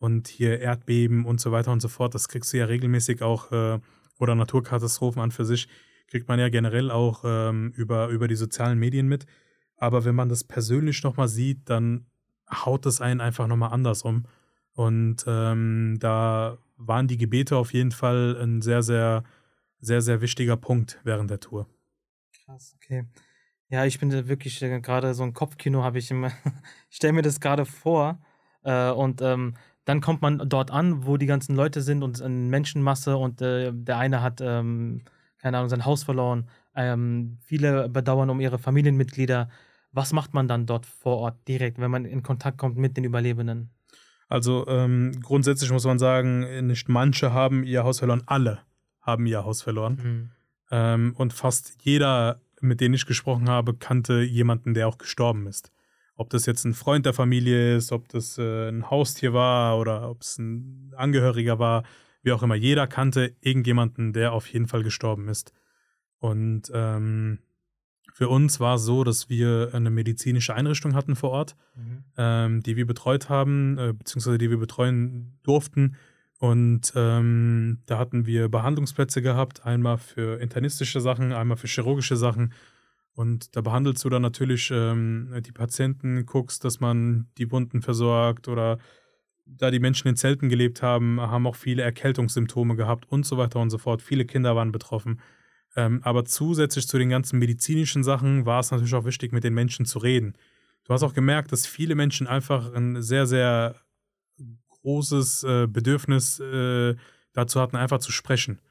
und hier Erdbeben und so weiter und so fort. Das kriegst du ja regelmäßig auch, äh, oder Naturkatastrophen an für sich, kriegt man ja generell auch ähm, über, über die sozialen Medien mit. Aber wenn man das persönlich nochmal sieht, dann haut das einen einfach nochmal anders um. Und ähm, da waren die Gebete auf jeden Fall ein sehr, sehr, sehr, sehr wichtiger Punkt während der Tour. Krass, okay. Ja, ich bin wirklich äh, gerade so ein Kopfkino, habe ich immer. ich stelle mir das gerade vor. Äh, und ähm, dann kommt man dort an, wo die ganzen Leute sind und eine Menschenmasse und äh, der eine hat, ähm, keine Ahnung, sein Haus verloren. Ähm, viele bedauern um ihre Familienmitglieder. Was macht man dann dort vor Ort direkt, wenn man in Kontakt kommt mit den Überlebenden? Also ähm, grundsätzlich muss man sagen, nicht manche haben ihr Haus verloren, alle haben ihr Haus verloren. Mhm. und fast jeder mit denen ich gesprochen habe, kannte jemanden, der auch gestorben ist. Ob das jetzt ein Freund der Familie ist, ob das äh, ein Haustier war oder ob es ein Angehöriger war, wie auch immer. Jeder kannte irgendjemanden, der auf jeden Fall gestorben ist. Und ähm, für uns war es so, dass wir eine medizinische Einrichtung hatten vor Ort, mhm. ähm, die wir betreut haben, äh, beziehungsweise die wir betreuen durften. Und ähm, da hatten wir Behandlungsplätze gehabt, einmal für internistische Sachen, einmal für chirurgische Sachen. Und da behandelst du dann natürlich ähm, die Patienten, guckst, dass man die Wunden versorgt oder da die Menschen in Zelten gelebt haben, haben auch viele Erkältungssymptome gehabt und so weiter und so fort. Viele Kinder waren betroffen. Ähm, aber zusätzlich zu den ganzen medizinischen Sachen war es natürlich auch wichtig, mit den Menschen zu reden. Du hast auch gemerkt, dass viele Menschen einfach ein sehr, sehr großes äh, Bedürfnis äh, dazu hatten, einfach zu sprechen.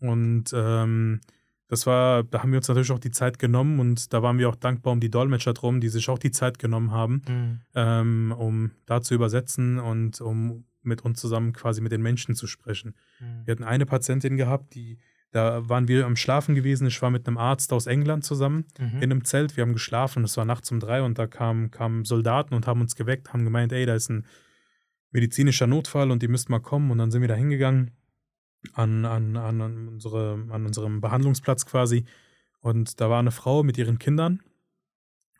Und ähm, das war, da haben wir uns natürlich auch die Zeit genommen und da waren wir auch dankbar um die Dolmetscher drum, die sich auch die Zeit genommen haben, mhm. ähm, um da zu übersetzen und um mit uns zusammen quasi mit den Menschen zu sprechen. Mhm. Wir hatten eine Patientin gehabt, die, da waren wir am Schlafen gewesen. Ich war mit einem Arzt aus England zusammen mhm. in einem Zelt. Wir haben geschlafen, es war nachts um drei und da kamen, kamen Soldaten und haben uns geweckt, haben gemeint, ey, da ist ein medizinischer Notfall und die müssten mal kommen. Und dann sind wir da hingegangen an, an, an, unsere, an unserem Behandlungsplatz quasi. Und da war eine Frau mit ihren Kindern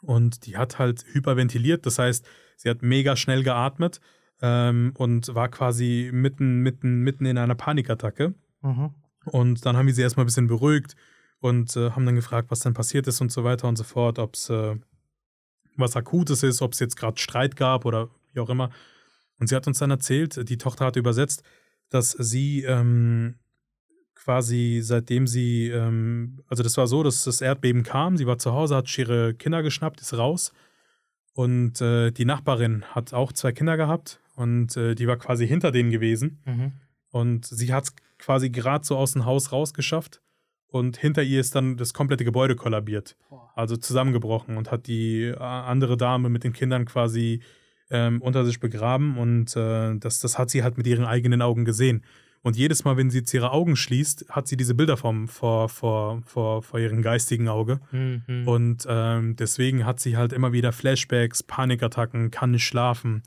und die hat halt hyperventiliert. Das heißt, sie hat mega schnell geatmet ähm, und war quasi mitten, mitten, mitten in einer Panikattacke. Mhm. Und dann haben wir sie erstmal ein bisschen beruhigt und äh, haben dann gefragt, was dann passiert ist und so weiter und so fort, ob es äh, was Akutes ist, ob es jetzt gerade Streit gab oder wie auch immer. Und sie hat uns dann erzählt, die Tochter hat übersetzt, dass sie ähm, quasi seitdem sie, ähm, also das war so, dass das Erdbeben kam, sie war zu Hause, hat ihre Kinder geschnappt, ist raus. Und äh, die Nachbarin hat auch zwei Kinder gehabt und äh, die war quasi hinter denen gewesen. Mhm. Und sie hat es quasi gerade so aus dem Haus rausgeschafft. Und hinter ihr ist dann das komplette Gebäude kollabiert. Also zusammengebrochen und hat die äh, andere Dame mit den Kindern quasi ähm, unter sich begraben und äh, das, das hat sie halt mit ihren eigenen Augen gesehen. Und jedes Mal, wenn sie jetzt ihre Augen schließt, hat sie diese Bilder vom, vor, vor, vor, vor ihrem geistigen Auge. Mhm. Und ähm, deswegen hat sie halt immer wieder Flashbacks, Panikattacken, kann nicht schlafen.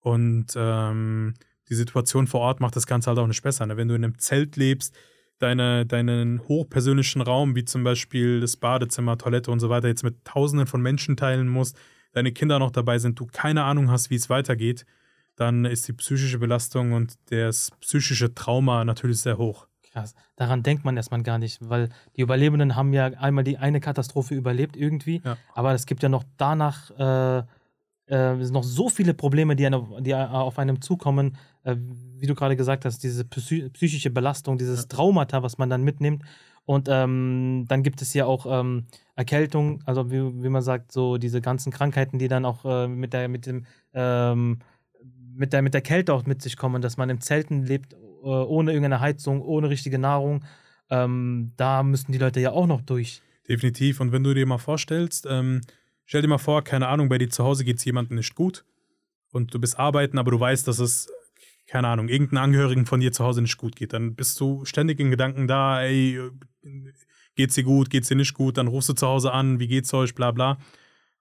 Und ähm, die Situation vor Ort macht das Ganze halt auch nicht besser. Ne? Wenn du in einem Zelt lebst, deine, deinen hochpersönlichen Raum, wie zum Beispiel das Badezimmer, Toilette und so weiter, jetzt mit Tausenden von Menschen teilen musst, deine Kinder noch dabei sind, du keine Ahnung hast, wie es weitergeht, dann ist die psychische Belastung und das psychische Trauma natürlich sehr hoch. Krass. Daran denkt man erstmal gar nicht, weil die Überlebenden haben ja einmal die eine Katastrophe überlebt irgendwie, ja. aber es gibt ja noch danach äh, äh, es sind noch so viele Probleme, die, eine, die auf einem zukommen, äh, wie du gerade gesagt hast, diese psy psychische Belastung, dieses ja. Traumata, was man dann mitnimmt. Und ähm, dann gibt es ja auch ähm, Erkältung, also wie, wie man sagt, so diese ganzen Krankheiten, die dann auch äh, mit der, mit dem, ähm, mit der, mit der Kälte auch mit sich kommen, dass man im Zelten lebt, äh, ohne irgendeine Heizung, ohne richtige Nahrung. Ähm, da müssen die Leute ja auch noch durch. Definitiv. Und wenn du dir mal vorstellst, ähm, stell dir mal vor, keine Ahnung, bei dir zu Hause geht es jemandem nicht gut und du bist arbeiten, aber du weißt, dass es keine Ahnung, irgendeinen Angehörigen von dir zu Hause nicht gut geht, dann bist du ständig in Gedanken da, ey, geht's dir gut, geht's dir nicht gut, dann rufst du zu Hause an, wie geht's euch, bla bla.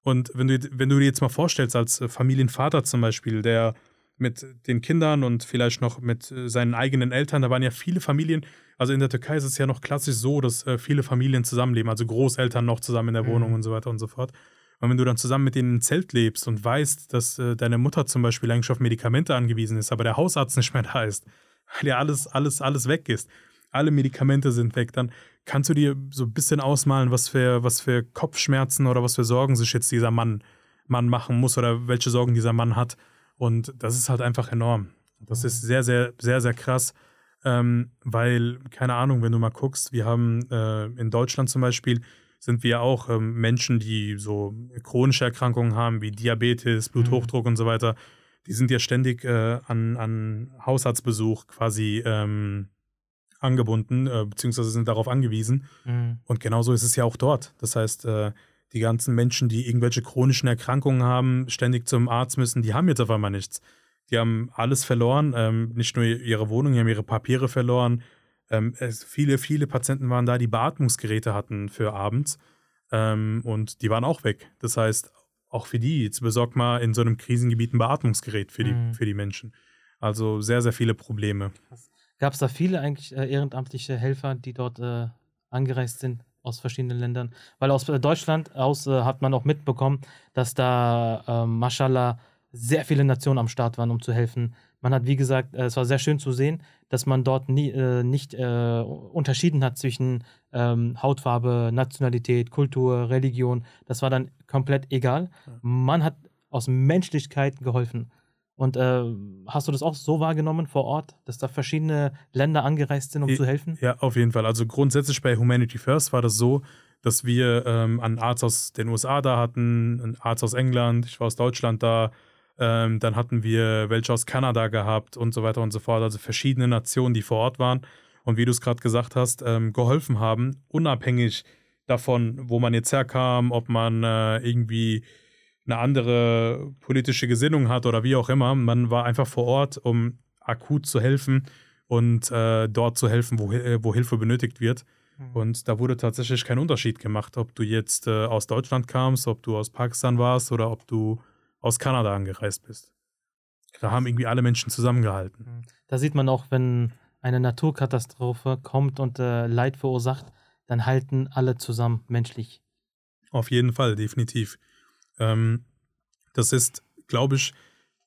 Und wenn du, wenn du dir jetzt mal vorstellst, als Familienvater zum Beispiel, der mit den Kindern und vielleicht noch mit seinen eigenen Eltern, da waren ja viele Familien, also in der Türkei ist es ja noch klassisch so, dass äh, viele Familien zusammenleben, also Großeltern noch zusammen in der Wohnung mhm. und so weiter und so fort. Und wenn du dann zusammen mit denen im Zelt lebst und weißt, dass äh, deine Mutter zum Beispiel eigentlich auf Medikamente angewiesen ist, aber der Hausarzt nicht mehr da ist, weil ja alles, alles, alles weg ist, alle Medikamente sind weg, dann kannst du dir so ein bisschen ausmalen, was für, was für Kopfschmerzen oder was für Sorgen sich jetzt dieser Mann, Mann machen muss oder welche Sorgen dieser Mann hat. Und das ist halt einfach enorm. Das ist sehr, sehr, sehr, sehr krass. Ähm, weil, keine Ahnung, wenn du mal guckst, wir haben äh, in Deutschland zum Beispiel sind wir auch ähm, Menschen, die so chronische Erkrankungen haben, wie Diabetes, Bluthochdruck mhm. und so weiter. Die sind ja ständig äh, an, an Hausarztbesuch quasi ähm, angebunden, äh, beziehungsweise sind darauf angewiesen. Mhm. Und genauso ist es ja auch dort. Das heißt, äh, die ganzen Menschen, die irgendwelche chronischen Erkrankungen haben, ständig zum Arzt müssen, die haben jetzt auf einmal nichts. Die haben alles verloren, ähm, nicht nur ihre Wohnung, die haben ihre Papiere verloren, ähm, viele, viele Patienten waren da, die Beatmungsgeräte hatten für abends ähm, und die waren auch weg. Das heißt, auch für die, jetzt besorgt mal in so einem Krisengebiet ein Beatmungsgerät für die, mhm. für die Menschen. Also sehr, sehr viele Probleme. Gab es da viele eigentlich äh, ehrenamtliche Helfer, die dort äh, angereist sind aus verschiedenen Ländern? Weil aus äh, Deutschland aus äh, hat man auch mitbekommen, dass da, äh, mashallah, sehr viele Nationen am Start waren, um zu helfen. Man hat, wie gesagt, äh, es war sehr schön zu sehen, dass man dort nie, äh, nicht äh, unterschieden hat zwischen ähm, Hautfarbe, Nationalität, Kultur, Religion. Das war dann komplett egal. Man hat aus Menschlichkeit geholfen. Und äh, hast du das auch so wahrgenommen vor Ort, dass da verschiedene Länder angereist sind, um ja, zu helfen? Ja, auf jeden Fall. Also grundsätzlich bei Humanity First war das so, dass wir ähm, einen Arzt aus den USA da hatten, einen Arzt aus England, ich war aus Deutschland da, ähm, dann hatten wir welche aus Kanada gehabt und so weiter und so fort. Also verschiedene Nationen, die vor Ort waren und wie du es gerade gesagt hast, ähm, geholfen haben, unabhängig davon, wo man jetzt herkam, ob man äh, irgendwie eine andere politische Gesinnung hat oder wie auch immer. Man war einfach vor Ort, um akut zu helfen und äh, dort zu helfen, wo, äh, wo Hilfe benötigt wird. Mhm. Und da wurde tatsächlich kein Unterschied gemacht, ob du jetzt äh, aus Deutschland kamst, ob du aus Pakistan warst oder ob du aus Kanada angereist bist. Da haben irgendwie alle Menschen zusammengehalten. Mhm. Da sieht man auch, wenn eine Naturkatastrophe kommt und äh, Leid verursacht, dann halten alle zusammen menschlich. Auf jeden Fall, definitiv. Ähm, das ist, glaube ich,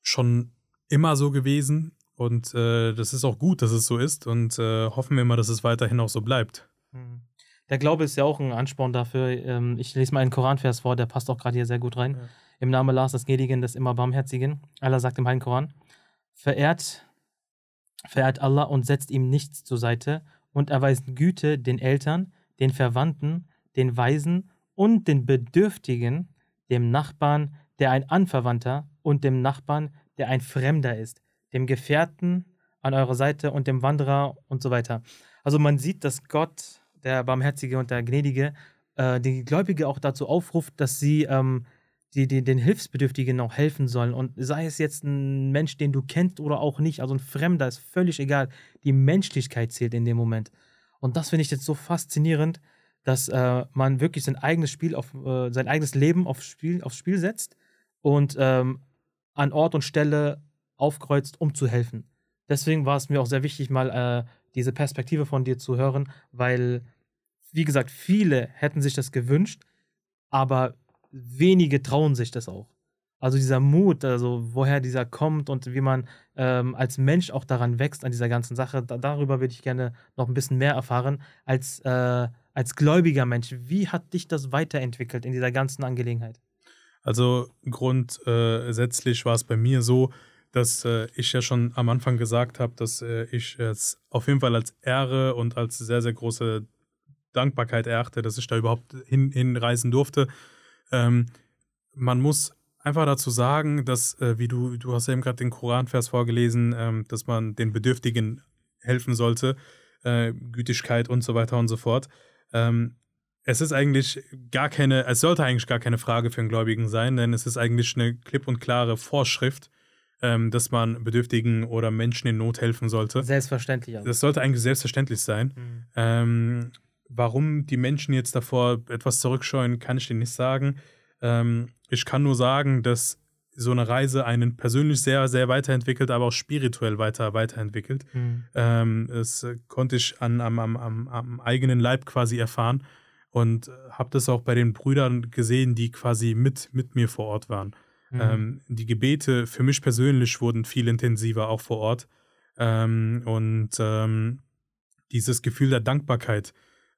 schon immer so gewesen und äh, das ist auch gut, dass es so ist und äh, hoffen wir mal, dass es weiterhin auch so bleibt. Mhm. Der Glaube ist ja auch ein Ansporn dafür. Ähm, ich lese mal einen Koranvers vor, der passt auch gerade hier sehr gut rein. Ja. Im Namen Allahs des Gnädigen, des immer Barmherzigen. Allah sagt im Heiligen Koran, verehrt, verehrt Allah und setzt ihm nichts zur Seite und erweist Güte den Eltern, den Verwandten, den Weisen und den Bedürftigen, dem Nachbarn, der ein Anverwandter und dem Nachbarn, der ein Fremder ist, dem Gefährten an eurer Seite und dem Wanderer und so weiter. Also man sieht, dass Gott, der Barmherzige und der Gnädige, äh, die Gläubige auch dazu aufruft, dass sie ähm, die, die den Hilfsbedürftigen auch helfen sollen. Und sei es jetzt ein Mensch, den du kennst oder auch nicht, also ein Fremder, ist völlig egal. Die Menschlichkeit zählt in dem Moment. Und das finde ich jetzt so faszinierend, dass äh, man wirklich sein eigenes Spiel auf, äh, sein eigenes Leben aufs Spiel, aufs Spiel setzt und ähm, an Ort und Stelle aufkreuzt, um zu helfen. Deswegen war es mir auch sehr wichtig, mal äh, diese Perspektive von dir zu hören, weil, wie gesagt, viele hätten sich das gewünscht, aber wenige trauen sich das auch. Also dieser Mut, also woher dieser kommt und wie man ähm, als Mensch auch daran wächst an dieser ganzen Sache, da, darüber würde ich gerne noch ein bisschen mehr erfahren als, äh, als gläubiger Mensch. Wie hat dich das weiterentwickelt in dieser ganzen Angelegenheit? Also grundsätzlich war es bei mir so, dass äh, ich ja schon am Anfang gesagt habe, dass äh, ich es auf jeden Fall als Ehre und als sehr, sehr große Dankbarkeit erachte, dass ich da überhaupt hin, hinreisen durfte. Ähm, man muss einfach dazu sagen, dass, äh, wie du, du hast ja eben gerade den Koranvers vorgelesen, ähm, dass man den Bedürftigen helfen sollte, äh, Gütigkeit und so weiter und so fort. Ähm, es ist eigentlich gar keine, es sollte eigentlich gar keine Frage für einen Gläubigen sein, denn es ist eigentlich eine klipp und klare Vorschrift, ähm, dass man Bedürftigen oder Menschen in Not helfen sollte. Selbstverständlich. Also. Das sollte eigentlich selbstverständlich sein. Mhm. Warum die Menschen jetzt davor etwas zurückscheuen, kann ich dir nicht sagen. Ähm, ich kann nur sagen, dass so eine Reise einen persönlich sehr, sehr weiterentwickelt, aber auch spirituell weiter weiterentwickelt. Mhm. Ähm, das konnte ich an, am, am, am, eigenen Leib quasi erfahren und habe das auch bei den Brüdern gesehen, die quasi mit, mit mir vor Ort waren. Mhm. Ähm, die Gebete für mich persönlich wurden viel intensiver auch vor Ort. Ähm, und ähm, dieses Gefühl der Dankbarkeit,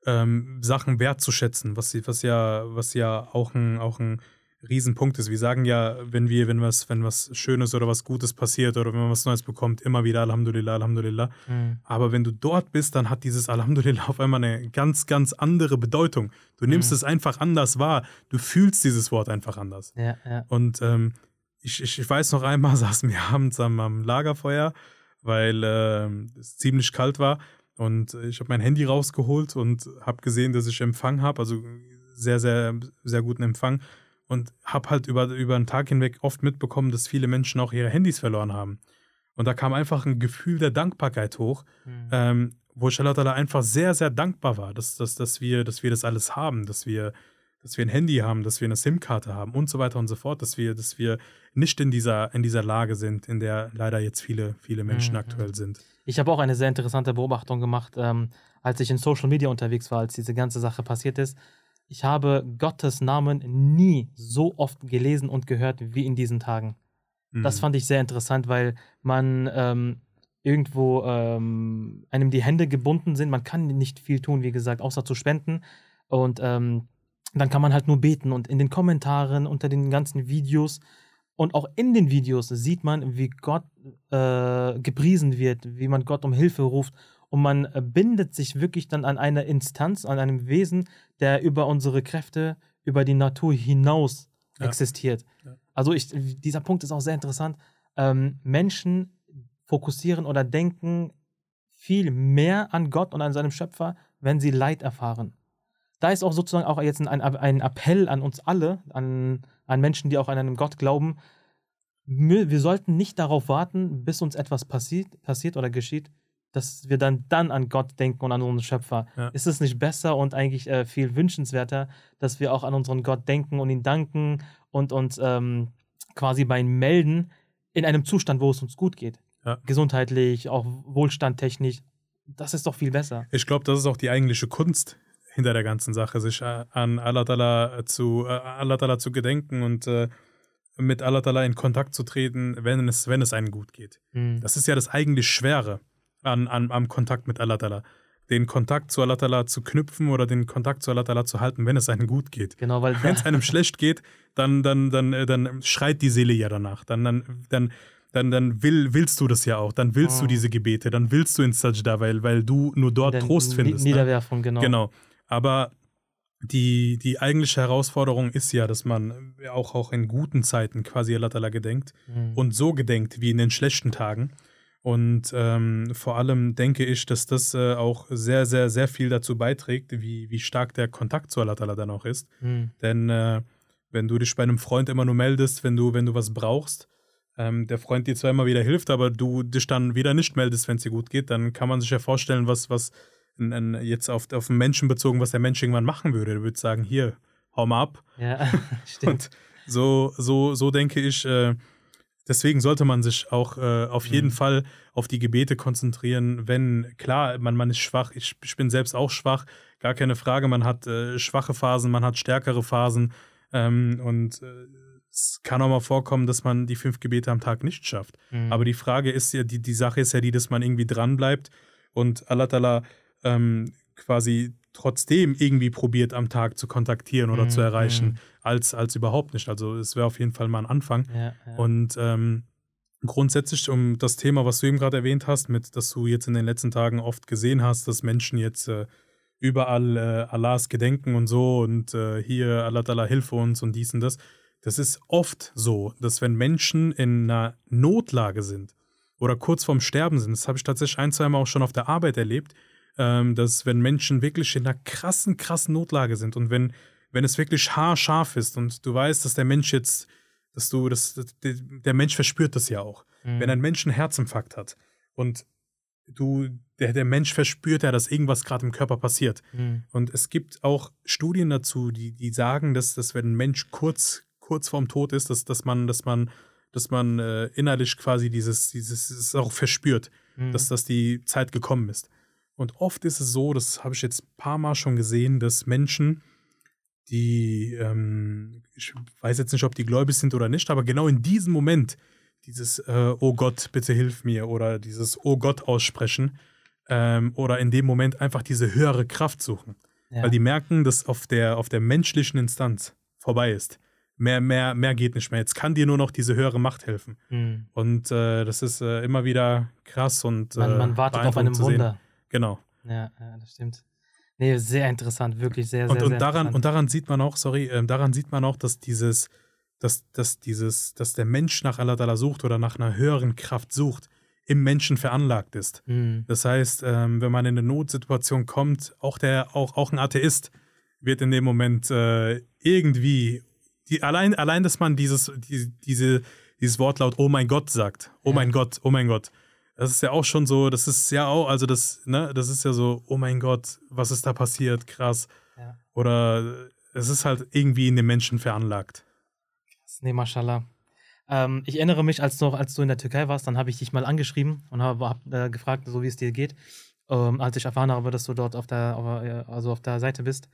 ähm, Sachen wertzuschätzen, was, was, ja, was ja auch ein, auch ein Riesenpunkt ist. Wir sagen ja, wenn wir, wenn was, wenn was Schönes oder was Gutes passiert oder wenn man was Neues bekommt, immer wieder Alhamdulillah, Alhamdulillah. Mhm. Aber wenn du dort bist, dann hat dieses Alhamdulillah auf einmal eine ganz, ganz andere Bedeutung. Du nimmst mhm. es einfach anders wahr. Du fühlst dieses Wort einfach anders. Ja, ja. Und ähm, ich, ich, ich, weiß noch einmal, saßen wir abends am, am Lagerfeuer, weil äh, es ziemlich kalt war. Und ich habe mein Handy rausgeholt und habe gesehen, dass ich Empfang habe, also sehr, sehr, sehr guten Empfang und habe halt über, über den Tag hinweg oft mitbekommen, dass viele Menschen auch ihre Handys verloren haben. Und da kam einfach ein Gefühl der Dankbarkeit hoch, mhm. ähm, wo ich einfach sehr, sehr dankbar war, dass, dass, dass, wir, dass wir das alles haben, dass wir, dass wir ein Handy haben, dass wir eine SIM-Karte haben und so weiter und so fort, dass wir, dass wir nicht in dieser, in dieser Lage sind, in der leider jetzt viele, viele Menschen mhm. aktuell sind. Ich habe auch eine sehr interessante Beobachtung gemacht, ähm, als ich in Social Media unterwegs war, als diese ganze Sache passiert ist ich habe Gottes Namen nie so oft gelesen und gehört wie in diesen Tagen. Mhm. Das fand ich sehr interessant, weil man ähm, irgendwo ähm, einem die Hände gebunden sind. Man kann nicht viel tun, wie gesagt, außer zu spenden. Und ähm, dann kann man halt nur beten. Und in den Kommentaren unter den ganzen Videos und auch in den Videos sieht man, wie Gott äh, gepriesen wird, wie man Gott um Hilfe ruft und man äh, bindet sich wirklich dann an eine Instanz, an einem Wesen, der über unsere Kräfte, über die Natur hinaus ja. existiert. Ja. Also ich, dieser Punkt ist auch sehr interessant. Ähm, Menschen fokussieren oder denken viel mehr an Gott und an seinem Schöpfer, wenn sie Leid erfahren. Da ist auch sozusagen auch jetzt ein, ein Appell an uns alle, an, an Menschen, die auch an einen Gott glauben. Wir sollten nicht darauf warten, bis uns etwas passiert, passiert oder geschieht, dass wir dann, dann an Gott denken und an unseren Schöpfer. Ja. Ist es nicht besser und eigentlich äh, viel wünschenswerter, dass wir auch an unseren Gott denken und ihn danken und uns ähm, quasi bei ihm melden in einem Zustand, wo es uns gut geht? Ja. Gesundheitlich, auch wohlstandtechnisch. Das ist doch viel besser. Ich glaube, das ist auch die eigentliche Kunst hinter der ganzen Sache, sich äh, an Allah zu, äh, Allah zu gedenken und äh, mit Allah in Kontakt zu treten, wenn es, wenn es einem gut geht. Mhm. Das ist ja das eigentlich Schwere an, an, am Kontakt mit Allah Ta'ala. Den Kontakt zu Allah Ta'ala zu knüpfen oder den Kontakt zu Allah Ta'ala zu halten, wenn es einem gut geht. Genau, weil wenn es einem schlecht geht, dann, dann, dann, äh, dann schreit die Seele ja danach. Dann, dann, dann, dann, dann will, willst du das ja auch. Dann willst oh. du diese Gebete, dann willst du ins Sajda, weil, weil du nur dort Den Trost findest. Ne? Niederwerfung, ne? genau. Genau. Aber die, die eigentliche Herausforderung ist ja, dass man auch, auch in guten Zeiten quasi Allah Ta'ala gedenkt mhm. und so gedenkt wie in den schlechten Tagen. Und ähm, vor allem denke ich, dass das äh, auch sehr, sehr, sehr viel dazu beiträgt, wie, wie stark der Kontakt zu Allah dann auch ist. Mhm. Denn äh, wenn du dich bei einem Freund immer nur meldest, wenn du, wenn du was brauchst, ähm, der Freund dir zwar immer wieder hilft, aber du dich dann wieder nicht meldest, wenn es dir gut geht, dann kann man sich ja vorstellen, was, was ein, ein, jetzt auf, auf einen Menschen bezogen, was der Mensch irgendwann machen würde. Er würde sagen, hier, hau mal ab. Ja, stimmt. Und so, so, so denke ich, äh, deswegen sollte man sich auch äh, auf jeden mhm. Fall auf die Gebete konzentrieren, wenn, klar, man, man ist schwach, ich, ich bin selbst auch schwach, gar keine Frage, man hat äh, schwache Phasen, man hat stärkere Phasen ähm, und äh, es kann auch mal vorkommen, dass man die fünf Gebete am Tag nicht schafft. Mhm. Aber die Frage ist ja, die, die Sache ist ja die, dass man irgendwie dranbleibt und Allah Ta'ala ähm, quasi trotzdem irgendwie probiert, am Tag zu kontaktieren oder mhm. zu erreichen. als, als überhaupt nicht. Also es wäre auf jeden Fall mal ein Anfang. Ja, ja. Und ähm, grundsätzlich um das Thema, was du eben gerade erwähnt hast, mit, dass du jetzt in den letzten Tagen oft gesehen hast, dass Menschen jetzt äh, überall äh, Allahs gedenken und so und äh, hier Allah Ta'ala hilfe uns und dies und das. Das ist oft so, dass wenn Menschen in einer Notlage sind oder kurz vorm Sterben sind, das habe ich tatsächlich ein, zwei Mal auch schon auf der Arbeit erlebt, ähm, dass wenn Menschen wirklich in einer krassen, krassen Notlage sind und wenn, wenn es wirklich haarscharf ist und du weißt, dass der Mensch jetzt, dass du, dass, der Mensch verspürt das ja auch. Mhm. Wenn ein Mensch einen Herzinfarkt hat und du, der, der Mensch verspürt ja, dass irgendwas gerade im Körper passiert. Mhm. Und es gibt auch Studien dazu, die, die sagen, dass, dass wenn ein Mensch kurz, kurz vorm Tod ist, dass, dass man, dass man, dass man äh, innerlich quasi dieses, dieses, dieses auch verspürt, Mhm. dass, dass die Zeit gekommen ist. Und oft ist es so, das habe ich jetzt ein paar Mal schon gesehen, dass Menschen, die, ähm, ich weiß jetzt nicht, ob die gläubig sind oder nicht, aber genau in diesem Moment dieses äh, Oh Gott, bitte hilf mir oder dieses Oh Gott aussprechen ähm, oder in dem Moment einfach diese höhere Kraft suchen. ja. Weil die merken, dass auf der, auf der menschlichen Instanz vorbei ist. Mehr, mehr, mehr geht nicht mehr. Jetzt kann dir nur noch diese höhere Macht helfen. Mhm. Und äh, das ist äh, immer wieder krass und man, äh, man wartet auf einem zu sehen. Genau. Ja, ja, das stimmt. Nee, sehr interessant, wirklich sehr, sehr, Und, sehr daran, interessant. und daran sieht man auch, sorry, ähm, daran sieht man auch, dass dieses, dass, dass dieses, dass der Mensch nach Allah Ta'ala sucht oder nach einer höheren Kraft sucht, im Menschen veranlagt ist. Mhm. Das heißt, ähm, wenn man in eine Notsituation kommt, auch der, auch, auch ein Atheist wird in dem Moment äh, irgendwie, die, allein, allein, dass man dieses, die, diese, dieses Wortlaut Oh mein Gott sagt, Oh Ja. mein Gott, oh mein Gott. Das ist ja auch schon so, das ist ja auch, also das, ne, das ist ja so, oh mein Gott, was ist da passiert, krass. Ja. Oder es ist halt irgendwie in den Menschen veranlagt. Nee, mashallah. Ähm, ich erinnere mich, als, noch, als du in der Türkei warst, dann habe ich dich mal angeschrieben und habe hab, äh, gefragt, so wie es dir geht, ähm, als ich erfahren habe, dass du dort auf der, auf, äh, also auf der Seite bist.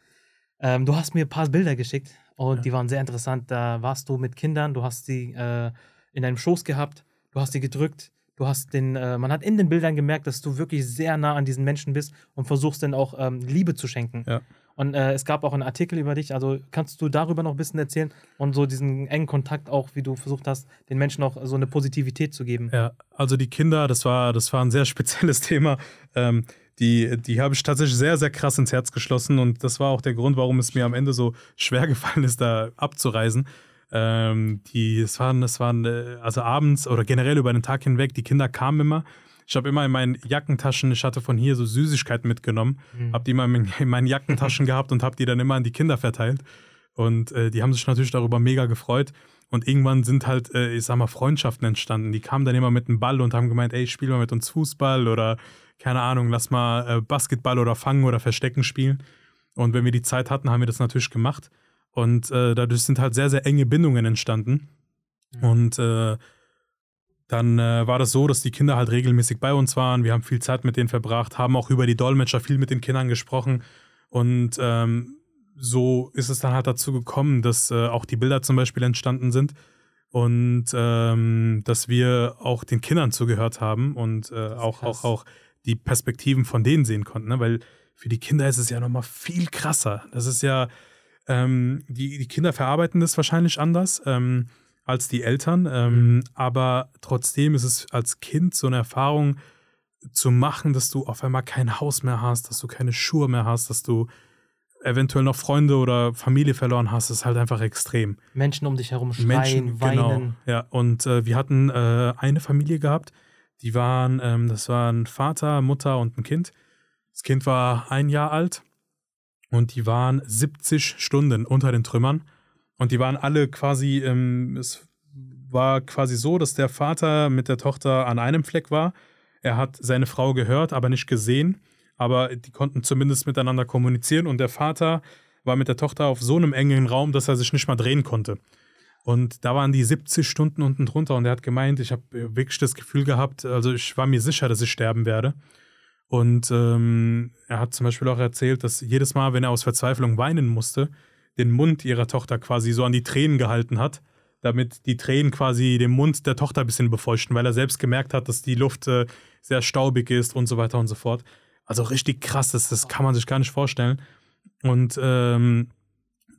Ähm, du hast mir ein paar Bilder geschickt und Ja. die waren sehr interessant. Da warst du mit Kindern, du hast sie äh, in deinem Schoß gehabt, du hast sie gedrückt, du hast den, äh, man hat in den Bildern gemerkt, dass du wirklich sehr nah an diesen Menschen bist und versuchst dann auch ähm, Liebe zu schenken. Ja. Und äh, es gab auch einen Artikel über dich, also kannst du darüber noch ein bisschen erzählen und so diesen engen Kontakt auch, wie du versucht hast, den Menschen auch so eine Positivität zu geben. Ja, also die Kinder, das war, das war ein sehr spezielles Thema. Ähm, die, die habe ich tatsächlich sehr, sehr krass ins Herz geschlossen und das war auch der Grund, warum es mir am Ende so schwer gefallen ist, da abzureisen. Ähm, die, es waren, es waren, äh, also abends oder generell über den Tag hinweg, die Kinder kamen immer. Ich habe immer in meinen Jackentaschen, ich hatte von hier so Süßigkeiten mitgenommen, Mhm. habe die immer in in meinen Jackentaschen gehabt und habe die dann immer an die Kinder verteilt. Und äh, die haben sich natürlich darüber mega gefreut. Und irgendwann sind halt, äh, ich sag mal, Freundschaften entstanden. Die kamen dann immer mit einem Ball und haben gemeint, ey, spiel mal mit uns Fußball oder keine Ahnung, lass mal äh, Basketball oder Fangen oder Verstecken spielen. Und wenn wir die Zeit hatten, haben wir das natürlich gemacht. Und äh, dadurch sind halt sehr, sehr enge Bindungen entstanden. Mhm. Und äh, dann äh, war das so, dass die Kinder halt regelmäßig bei uns waren. Wir haben viel Zeit mit denen verbracht, haben auch über die Dolmetscher viel mit den Kindern gesprochen. Und ähm, so ist es dann halt dazu gekommen, dass äh, auch die Bilder zum Beispiel entstanden sind und ähm, dass wir auch den Kindern zugehört haben und äh, auch, krass. auch, auch die Perspektiven von denen sehen konnten. Ne? Weil für die Kinder ist es ja nochmal viel krasser. Das ist ja, ähm, die, die Kinder verarbeiten das wahrscheinlich anders ähm, als die Eltern, ähm, aber trotzdem ist es als Kind so eine Erfahrung zu machen, dass du auf einmal kein Haus mehr hast, dass du keine Schuhe mehr hast, dass du eventuell noch Freunde oder Familie verloren hast, ist halt einfach extrem. Menschen um dich herum schreien, Menschen, weinen. genau. Ja, und äh, wir hatten äh, eine Familie gehabt, die waren, ähm, das waren Vater, Mutter und ein Kind. Das Kind war ein Jahr alt und die waren 70 Stunden unter den Trümmern und die waren alle quasi, ähm, es war quasi so, dass der Vater mit der Tochter an einem Fleck war. Er hat seine Frau gehört, aber nicht gesehen. Aber die konnten zumindest miteinander kommunizieren und der Vater war mit der Tochter auf so einem engen Raum, dass er sich nicht mal drehen konnte. Und da waren die 70 Stunden unten drunter und er hat gemeint, ich habe wirklich das Gefühl gehabt, also ich war mir sicher, dass ich sterben werde. Und ähm, er hat zum Beispiel auch erzählt, dass jedes Mal, wenn er aus Verzweiflung weinen musste, den Mund ihrer Tochter quasi so an die Tränen gehalten hat, damit die Tränen quasi den Mund der Tochter ein bisschen befeuchten, weil er selbst gemerkt hat, dass die Luft äh, sehr staubig ist und so weiter und so fort. Also richtig krass, das, das kann man sich gar nicht vorstellen. Und ähm,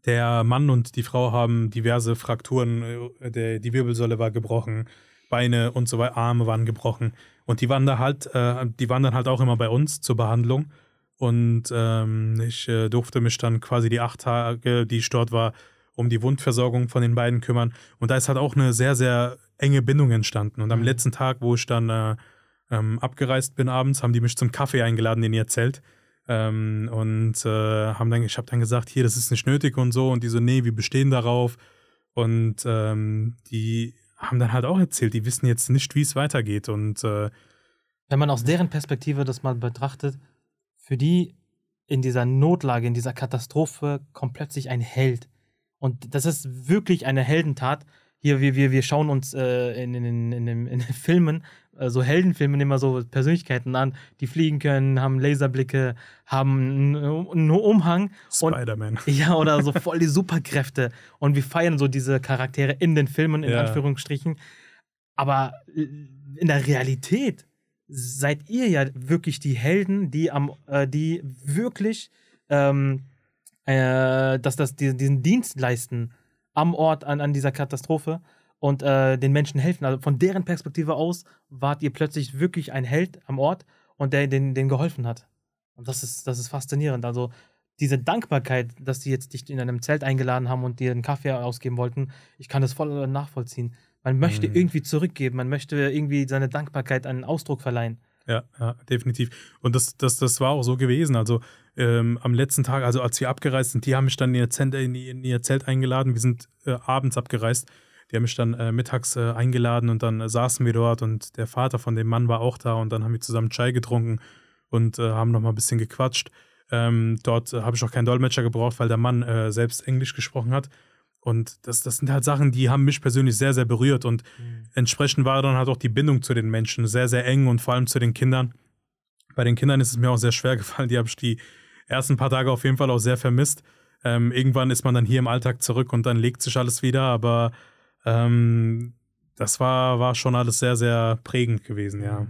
Der Mann und die Frau haben diverse Frakturen, äh, der, die Wirbelsäule war gebrochen, Beine und so weiter, Arme waren gebrochen. Und die waren da halt, äh, die waren dann halt auch immer bei uns zur Behandlung. Und ähm, ich äh, durfte mich dann quasi die acht Tage, die ich dort war, um die Wundversorgung von den beiden kümmern. Und da ist halt auch eine sehr, sehr enge Bindung entstanden. Und am mhm. letzten Tag, wo ich dann äh, ähm, abgereist bin abends, haben die mich zum Kaffee eingeladen in ihr Zelt. Ähm, und äh, haben dann, ich habe dann gesagt, hier, das ist nicht nötig und so. Und die so, nee, wir bestehen darauf. Und ähm, die haben dann halt auch erzählt, die wissen jetzt nicht, wie es weitergeht. Und äh, wenn man aus deren Perspektive das mal betrachtet, für die in dieser Notlage, in dieser Katastrophe kommt plötzlich ein Held. Und das ist wirklich eine Heldentat. Hier, wir, wir, wir schauen uns äh, in, in, in, in, in den Filmen äh, so Heldenfilmen immer so Persönlichkeiten an, die fliegen können, haben Laserblicke, haben einen Umhang. Spider-Man. Ja, oder so voll die Superkräfte. Und wir feiern so diese Charaktere in den Filmen, in ja. Anführungsstrichen. Aber in der Realität seid ihr ja wirklich die Helden, die am, äh, die wirklich ähm, äh, dass das, diesen Dienst leisten am Ort, an, an dieser Katastrophe und äh, den Menschen helfen. Also von deren Perspektive aus wart ihr plötzlich wirklich ein Held am Ort und der denen, denen geholfen hat. Und das ist, das ist faszinierend. Also diese Dankbarkeit, dass die jetzt dich in einem Zelt eingeladen haben und dir einen Kaffee ausgeben wollten, ich kann das voll nachvollziehen. Man möchte mhm. irgendwie zurückgeben, man möchte irgendwie seine Dankbarkeit einen Ausdruck verleihen. Ja, ja, definitiv. Und das, das, das war auch so gewesen. Also ähm, am letzten Tag, also als wir abgereist sind, die haben mich dann in ihr Zelt, in ihr Zelt eingeladen. Wir sind äh, abends abgereist die haben mich dann äh, mittags äh, eingeladen und dann äh, saßen wir dort und der Vater von dem Mann war auch da und dann haben wir zusammen Chai getrunken und äh, haben noch mal ein bisschen gequatscht. Ähm, dort äh, habe ich auch keinen Dolmetscher gebraucht, weil der Mann äh, selbst Englisch gesprochen hat. Und das, das sind halt Sachen, die haben mich persönlich sehr, sehr berührt. Und mhm. entsprechend war dann halt auch die Bindung zu den Menschen sehr, sehr eng und vor allem zu den Kindern. Bei den Kindern ist es mir auch sehr schwer gefallen. Die habe ich die ersten paar Tage auf jeden Fall auch sehr vermisst. Ähm, irgendwann ist man dann hier im Alltag zurück und dann legt sich alles wieder. Aber ähm, das war, war schon alles sehr, sehr prägend gewesen, ja.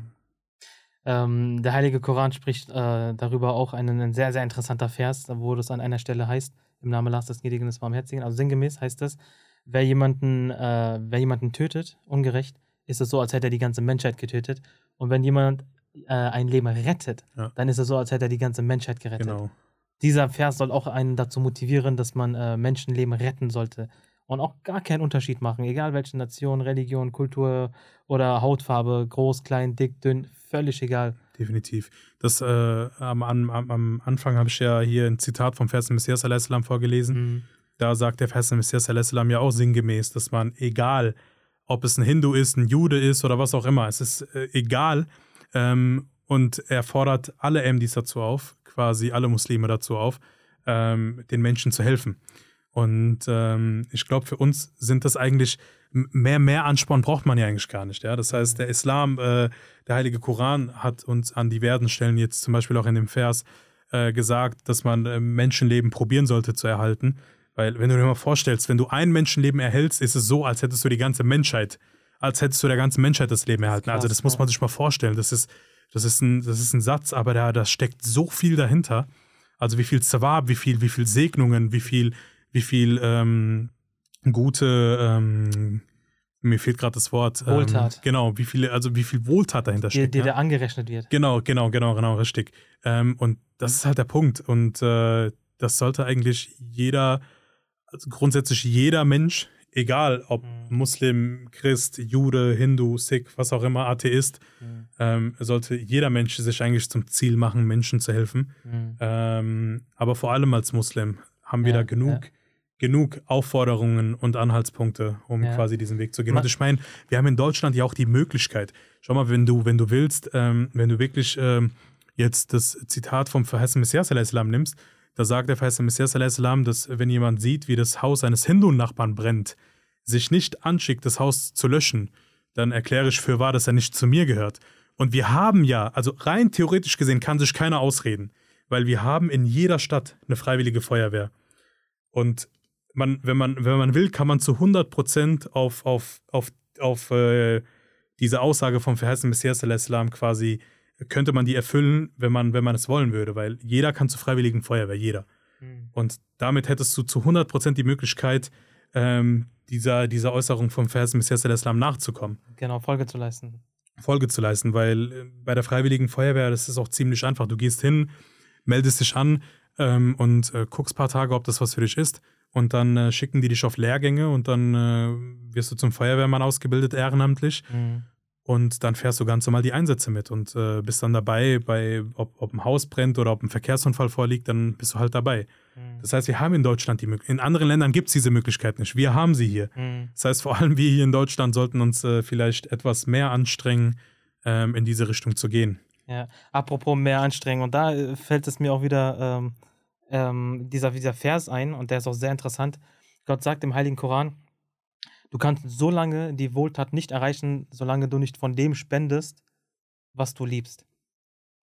Ähm, der Heilige Koran spricht äh, darüber auch einen, ein sehr, sehr interessanter Vers, wo das an einer Stelle heißt, im Namen Last des Gnädigen des Barmherzigen, also sinngemäß heißt es, wer jemanden, äh, wer jemanden tötet, ungerecht, ist es so, als hätte er die ganze Menschheit getötet. Und wenn jemand äh, ein Leben rettet, ja. dann ist es so, als hätte er die ganze Menschheit gerettet. Genau. Dieser Vers soll auch einen dazu motivieren, dass man äh, Menschenleben retten sollte und auch gar keinen Unterschied machen, egal welche Nation, Religion, Kultur oder Hautfarbe, groß, klein, dick, dünn, völlig egal. Definitiv. Das äh, am, am, am, Anfang habe ich ja hier ein Zitat vom Vers Messias vorgelesen. Mhm. Da sagt der Vers Messias salam ja auch sinngemäß, dass man egal, ob es ein Hindu ist, ein Jude ist oder was auch immer, es ist äh, egal. Ähm, und er fordert alle MDs dazu auf, quasi alle Muslime dazu auf, ähm, den Menschen zu helfen. Und ähm, ich glaube, für uns sind das eigentlich mehr, mehr Ansporn braucht man ja eigentlich gar nicht. Ja? Das heißt, der Islam, äh, der Heilige Koran hat uns an diversen Stellen jetzt zum Beispiel auch in dem Vers äh, gesagt, dass man äh, Menschenleben probieren sollte zu erhalten. Weil, wenn du dir mal vorstellst, wenn du ein Menschenleben erhältst, ist es so, als hättest du die ganze Menschheit, als hättest du der ganzen Menschheit das Leben erhalten. Also, das muss man sich mal vorstellen. Das ist, das ist, ein, das ist ein Satz, aber da, da steckt so viel dahinter. Also, wie viel Zawab, wie viel, wie viel Segnungen, wie viel wie viel ähm, gute, ähm, mir fehlt gerade das Wort. Ähm, Wohltat. Genau, wie viele, also wie viel Wohltat dahinter steckt. Die, die ja? da angerechnet wird. Genau, genau, genau, genau, richtig. Ähm, und das ist halt der Punkt. Und äh, das sollte eigentlich jeder, also grundsätzlich jeder Mensch, egal ob mhm. Muslim, Christ, Jude, Hindu, Sikh, was auch immer, Atheist, mhm. ähm, sollte jeder Mensch sich eigentlich zum Ziel machen, Menschen zu helfen. Mhm. Ähm, aber vor allem als Muslim haben wir ja, da genug ja genug Aufforderungen und Anhaltspunkte, um ja. quasi diesen Weg zu gehen. Und ich meine, wir haben in Deutschland ja auch die Möglichkeit. Schau mal, wenn du, wenn du willst, ähm, wenn du wirklich ähm, jetzt das Zitat vom verheißenen Messias salam nimmst, da sagt der verheißene Messias salam, dass wenn jemand sieht, wie das Haus eines Hindu-Nachbarn brennt, sich nicht anschickt, das Haus zu löschen, dann erkläre ich für wahr, dass er nicht zu mir gehört. Und wir haben ja, also rein theoretisch gesehen kann sich keiner ausreden, weil wir haben in jeder Stadt eine freiwillige Feuerwehr. Und man, wenn man, wenn man will, kann man zu 100 auf, auf, auf, auf äh, diese Aussage vom verheißenen Messias Islam quasi, könnte man die erfüllen, wenn man, wenn man es wollen würde, weil jeder kann zur freiwilligen Feuerwehr, jeder. Mhm. Und damit hättest du zu 100% die Möglichkeit, ähm, dieser, dieser Äußerung vom Vers Messias der Islam nachzukommen. Genau, Folge zu leisten. Folge zu leisten, weil äh, bei der Freiwilligen Feuerwehr, das ist auch ziemlich einfach. Du gehst hin, meldest dich an ähm, und äh, guckst ein paar Tage, ob das was für dich ist. Und dann äh, schicken die dich auf Lehrgänge und dann äh, wirst du zum Feuerwehrmann ausgebildet, ehrenamtlich. Mhm. Und dann fährst du ganz normal die Einsätze mit und äh, bist dann dabei, bei, ob, ob ein Haus brennt oder ob ein Verkehrsunfall vorliegt, dann bist du halt dabei. Mhm. Das heißt, wir haben in Deutschland die Möglichkeit. In anderen Ländern gibt es diese Möglichkeit nicht. Wir haben sie hier. Mhm. Das heißt, vor allem wir hier in Deutschland sollten uns äh, vielleicht etwas mehr anstrengen, ähm, in diese Richtung zu gehen. Ja, apropos mehr anstrengen. Und da äh, fällt es mir auch wieder ähm, ähm, dieser, dieser Vers ein und der ist auch sehr interessant. Gott sagt im Heiligen Koran, Du kannst so lange die Wohltat nicht erreichen, solange du nicht von dem spendest, was du liebst.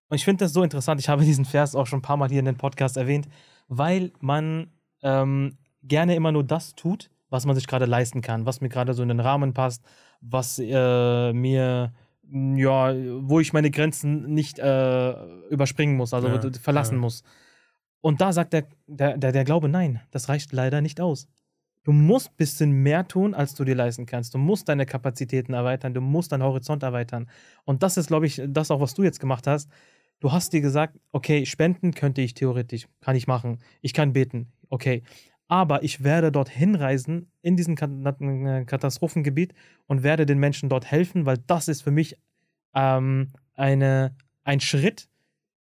Und ich finde das so interessant. Ich habe diesen Vers auch schon ein paar Mal hier in den Podcast erwähnt, weil man ähm, gerne immer nur das tut, was man sich gerade leisten kann, was mir gerade so in den Rahmen passt, was äh, mir, ja, wo ich meine Grenzen nicht äh, überspringen muss, also ja, verlassen ja. muss. Und da sagt der, der, der, der Glaube, nein, das reicht leider nicht aus. Du musst ein bisschen mehr tun, als du dir leisten kannst. Du musst deine Kapazitäten erweitern, du musst deinen Horizont erweitern. Und das ist, glaube ich, das auch, was du jetzt gemacht hast. Du hast dir gesagt, okay, spenden könnte ich theoretisch, kann ich machen. Ich kann beten, okay. Aber ich werde dorthin reisen, in diesem Katastrophengebiet und werde den Menschen dort helfen, weil das ist für mich ähm, eine, ein Schritt,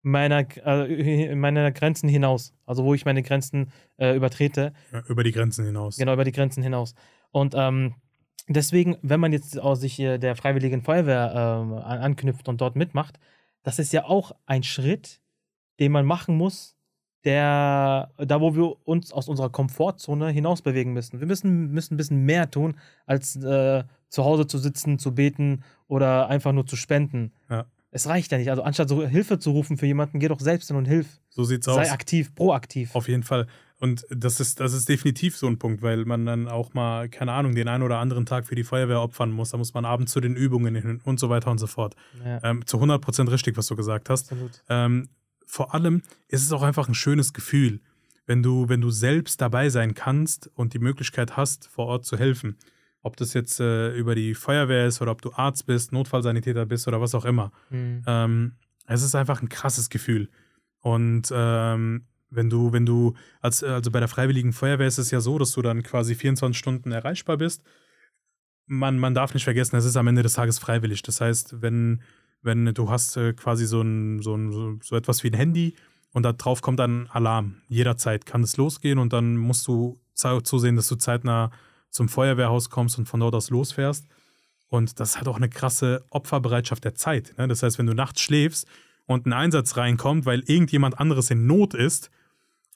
meiner, äh, meiner Grenzen hinaus. Also wo ich meine Grenzen äh, übertrete. Ja, über die Grenzen hinaus. Genau, über die Grenzen hinaus. Und ähm, deswegen, wenn man jetzt auch sich hier der Freiwilligen Feuerwehr äh, anknüpft und dort mitmacht, das ist ja auch ein Schritt, den man machen muss, der, da wo wir uns aus unserer Komfortzone hinaus bewegen müssen. Wir müssen, müssen ein bisschen mehr tun, als äh, zu Hause zu sitzen, zu beten oder einfach nur zu spenden. Ja. Es reicht ja nicht. Also anstatt so Hilfe zu rufen für jemanden, geh doch selbst hin und hilf. So sieht's Sei aus. Sei aktiv, proaktiv. Auf jeden Fall. Und das ist, das ist definitiv so ein Punkt, weil man dann auch mal, keine Ahnung, den einen oder anderen Tag für die Feuerwehr opfern muss. Da muss man abends zu den Übungen hin und so weiter und so fort. Ja. Ähm, zu 100 Prozent richtig, was du gesagt hast. Absolut. Ähm, vor allem ist es auch einfach ein schönes Gefühl, wenn du, wenn du selbst dabei sein kannst und die Möglichkeit hast, vor Ort zu helfen. Ob das jetzt äh, über die Feuerwehr ist oder ob du Arzt bist, Notfallsanitäter bist oder was auch immer. Mhm. Ähm, es ist einfach ein krasses Gefühl. Und ähm, wenn du, wenn du, als, also bei der Freiwilligen Feuerwehr ist es ja so, dass du dann quasi 24 Stunden erreichbar bist. Man, man darf nicht vergessen, es ist am Ende des Tages freiwillig. Das heißt, wenn, wenn du hast äh, quasi so, ein, so, ein, so etwas wie ein Handy und da drauf kommt dann Alarm. Jederzeit kann es losgehen und dann musst du zusehen, dass du zeitnah zum Feuerwehrhaus kommst und von dort aus losfährst. Und das hat auch eine krasse Opferbereitschaft der Zeit. Ne? Das heißt, wenn du nachts schläfst und ein Einsatz reinkommt, weil irgendjemand anderes in Not ist,